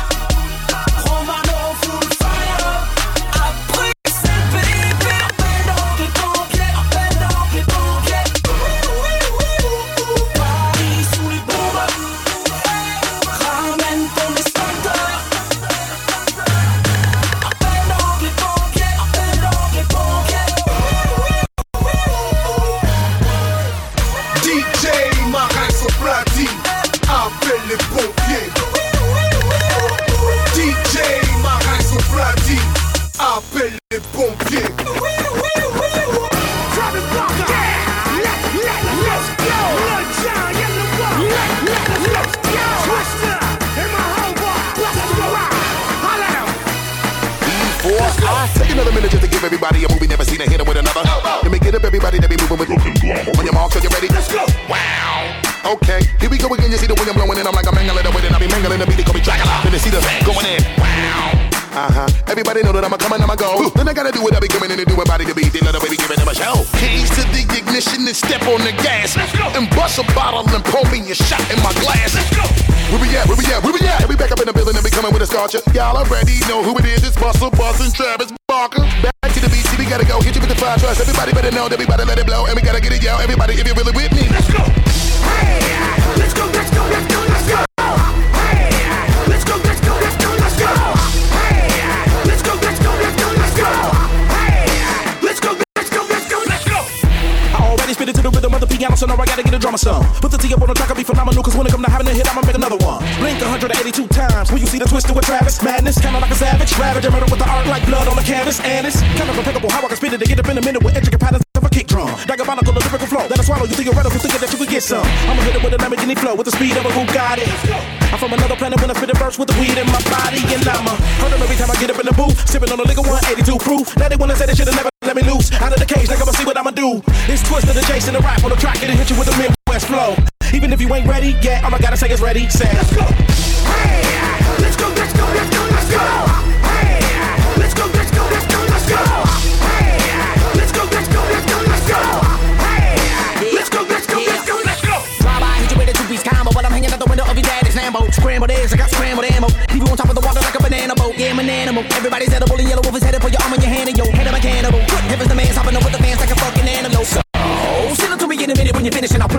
Wind, and I be mangling the beat. They call me Dracula. Then they see the band going in. Wow. Uh huh. Everybody know that I'm a coming, I'm a go. Then I gotta do what I be coming in and do my body to be. Then let the baby giving them a show. Keys to the ignition and step on the gas. Let's go. And bust a bottle and pour me a shot in my glass. Let's go. Where we at? Where we at? Where we at? And we back up in the building and we coming with a scorcher. Y'all already know who it is. It's Bustle, Bus, and Travis Barker. Back to the BC, we gotta go. Hit you with the fire trust. Everybody better know that we better let it blow. And we gotta get it, yo. Everybody, if you're really with me. Let's go. I a drummer some. Put the T up on the track, I'll be phenomenal, cause when it come to having a hit, I'ma make another one. Blink 182 times, when you see the twister with Travis. Madness, kinda like a savage. Ravage, murder with the art like blood on the canvas. And it's kind of impeccable how I can spit it to get up in a minute with intricate patterns of a kick drum. Diabolical, the lyrical flow, that'll swallow you think you're theoretical, thinking that you could get some. I'ma hit it with a Lamborghini flow, with the speed of a Bugatti. I'm from another planet when I spit a verse with the weed in my body, and I'ma hurt every time I get up in the booth, sipping on a liquor 182 proof. Now they wanna say they should've never let me loose out of the cage, like I'ma see what I'ma do. It's twisted and the rap on the track, it'll hit you with the Midwest flow. Even if you ain't ready, yeah, all I gotta say is ready, set. Let's go. Hey, let's go, let's go, let's go, let's go. Hey, let's go, let's go, let's go, let's go. Hey, let's go, let's go, let's go, let's go. Hey, let's go, let's go, let's go, let's go. Drive by, hit you with a two-piece combo, but I'm hanging out the window of your daddy's Lambo. Scrambled eggs, I got scrambled ammo. Leave you on top of the water like a banana boat. Yeah, I'm an animal. Everybody's edible and yellow wolf is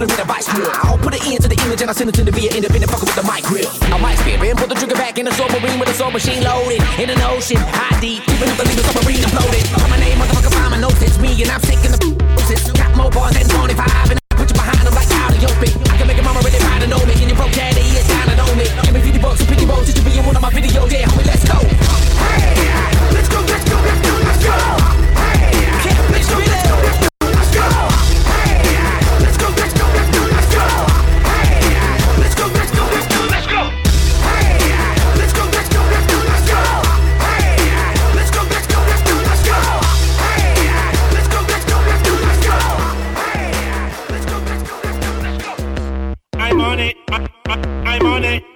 put it in a vice grip. I'll put an end to the image and I send it to the via independent fucker with the mic grip. I might spit, and put the trigger back in the submarine with a soul machine loaded. In an ocean, high deep, keeping up the legal submarine imploded. Call my name, motherfucker, by my nose, it's me and I'm sick in the pieces. Got more bars than 25 and I put you behind them like out of your bit. I can make a mama really proud to know me and your broke daddy is down and on me. Give me 50 bucks or 50 bucks just to be in one of my videos. Yeah, homie, let's go.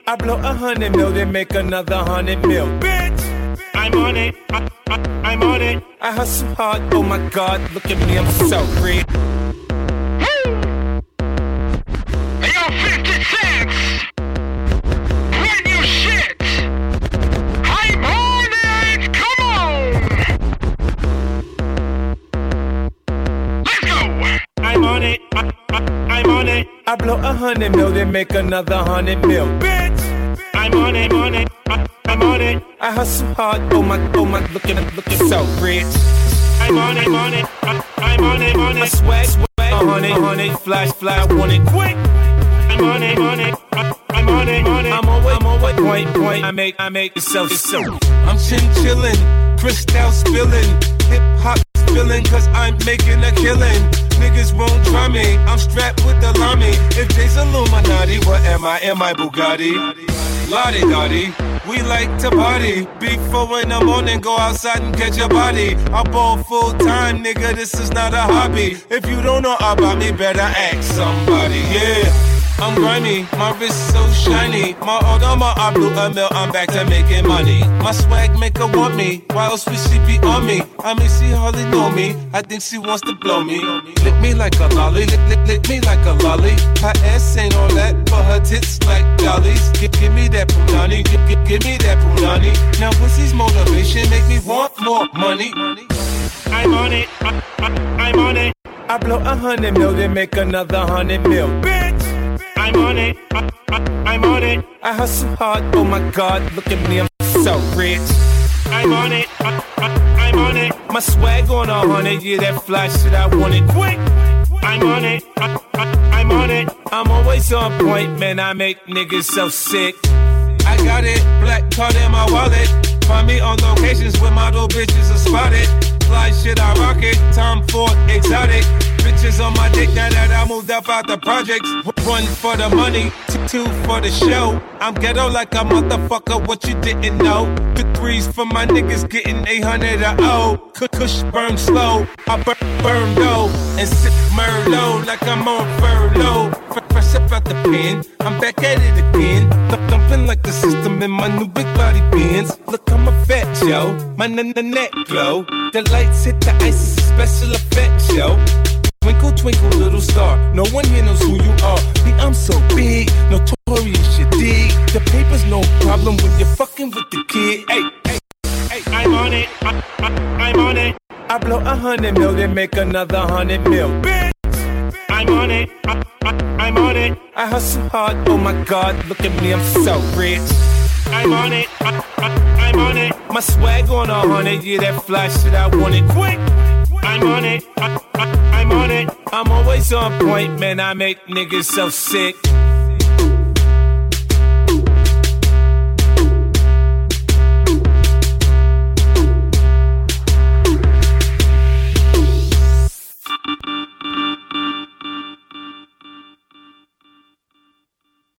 I blow a hundred mil, then make another hundred mil. Bitch, I'm on it. I, I'm on it. I hustle hard. Oh my God, look at me, I'm so rich. I blow a hundred mil, then make another hundred mil. Bitch, I'm on it, on it. I, I'm on it. I hustle hard. Oh my, oh my, look at it, looking so rich. I'm on it, on it. I, I'm on it, on it. I swag, swag. On it, on it. Flash, fly, want it quick. I'm on it, on it. I, I'm on it, on it. I'm always, I'm always point, point. I make, I make it so, so. I'm chinchillin', crystal spilling, hip hop spilling, cause I'm making a killing. Niggas won't try me, I'm strapped with the lami. If Jay's Illuminati, what am I? Am I Bugatti? Lottie Dottie, we like to party. Big four in the morning, go outside and catch a body. I ball full time, nigga, this is not a hobby. If you don't know about me, better ask somebody, yeah. I'm grimy, my wrist so shiny. My Audama, I blew a mill, I'm back to making money. My swag make her want me, why else would she be on me? I mean, she hardly know me, I think she wants to blow me. Lick me like a lolly, lick, lick, lick me like a lolly. Her ass ain't all that, but her tits like dollies. Give, give me that punani, give, give, give me that punani. Now pussy's motivation make me want more money. I'm on it, I, I, I'm on it. I blow a hundred mil, then make another hundred mil. Bitch! I'm on it. I, I'm on it. I hustle hard. Oh my God, look at me, I'm so rich. I'm on it. I, I'm on it. My swag on a hundred. Yeah, that fly shit, I want it quick. I'm on it. I, I'm on it. I'm always on point, man. I make niggas so sick. I got it. Black card in my wallet. Find me on locations where model bitches are spotted. Fly shit, I rock it. Tom Ford, exotic. Bitches on my dick now that I moved up out the projects. One for the money, two for the show. I'm ghetto like a motherfucker, what you didn't know. The threes for my niggas getting 800 a O. Kush burn slow, I burn, burn low. And sip Merlot like I'm on furlough. Fresh up out the pen, I'm back at it again. Th- Thumping like the system in my new big body Benz. Look, I'm a fat Joe, my n- n- neck glow. The lights hit the ice, it's a special effect show. Twinkle, twinkle, little star. No one here knows who you are. Me, I'm so big, notorious, you dig. The paper's no problem when you're fucking with the kid. Hey, hey, hey, I'm on it. I, I, I'm on it. I blow a hundred mil, then make another hundred mil. Bitch! I'm on it. I, I, I'm on it. I hustle hard. Oh my God, look at me, I'm so rich. I'm on it. I, I, I'm on it. My swag on a hundred. Yeah, that fly shit, I want it quick. I'm on it. I'm on it. I'm always on point, man. I make niggas so sick.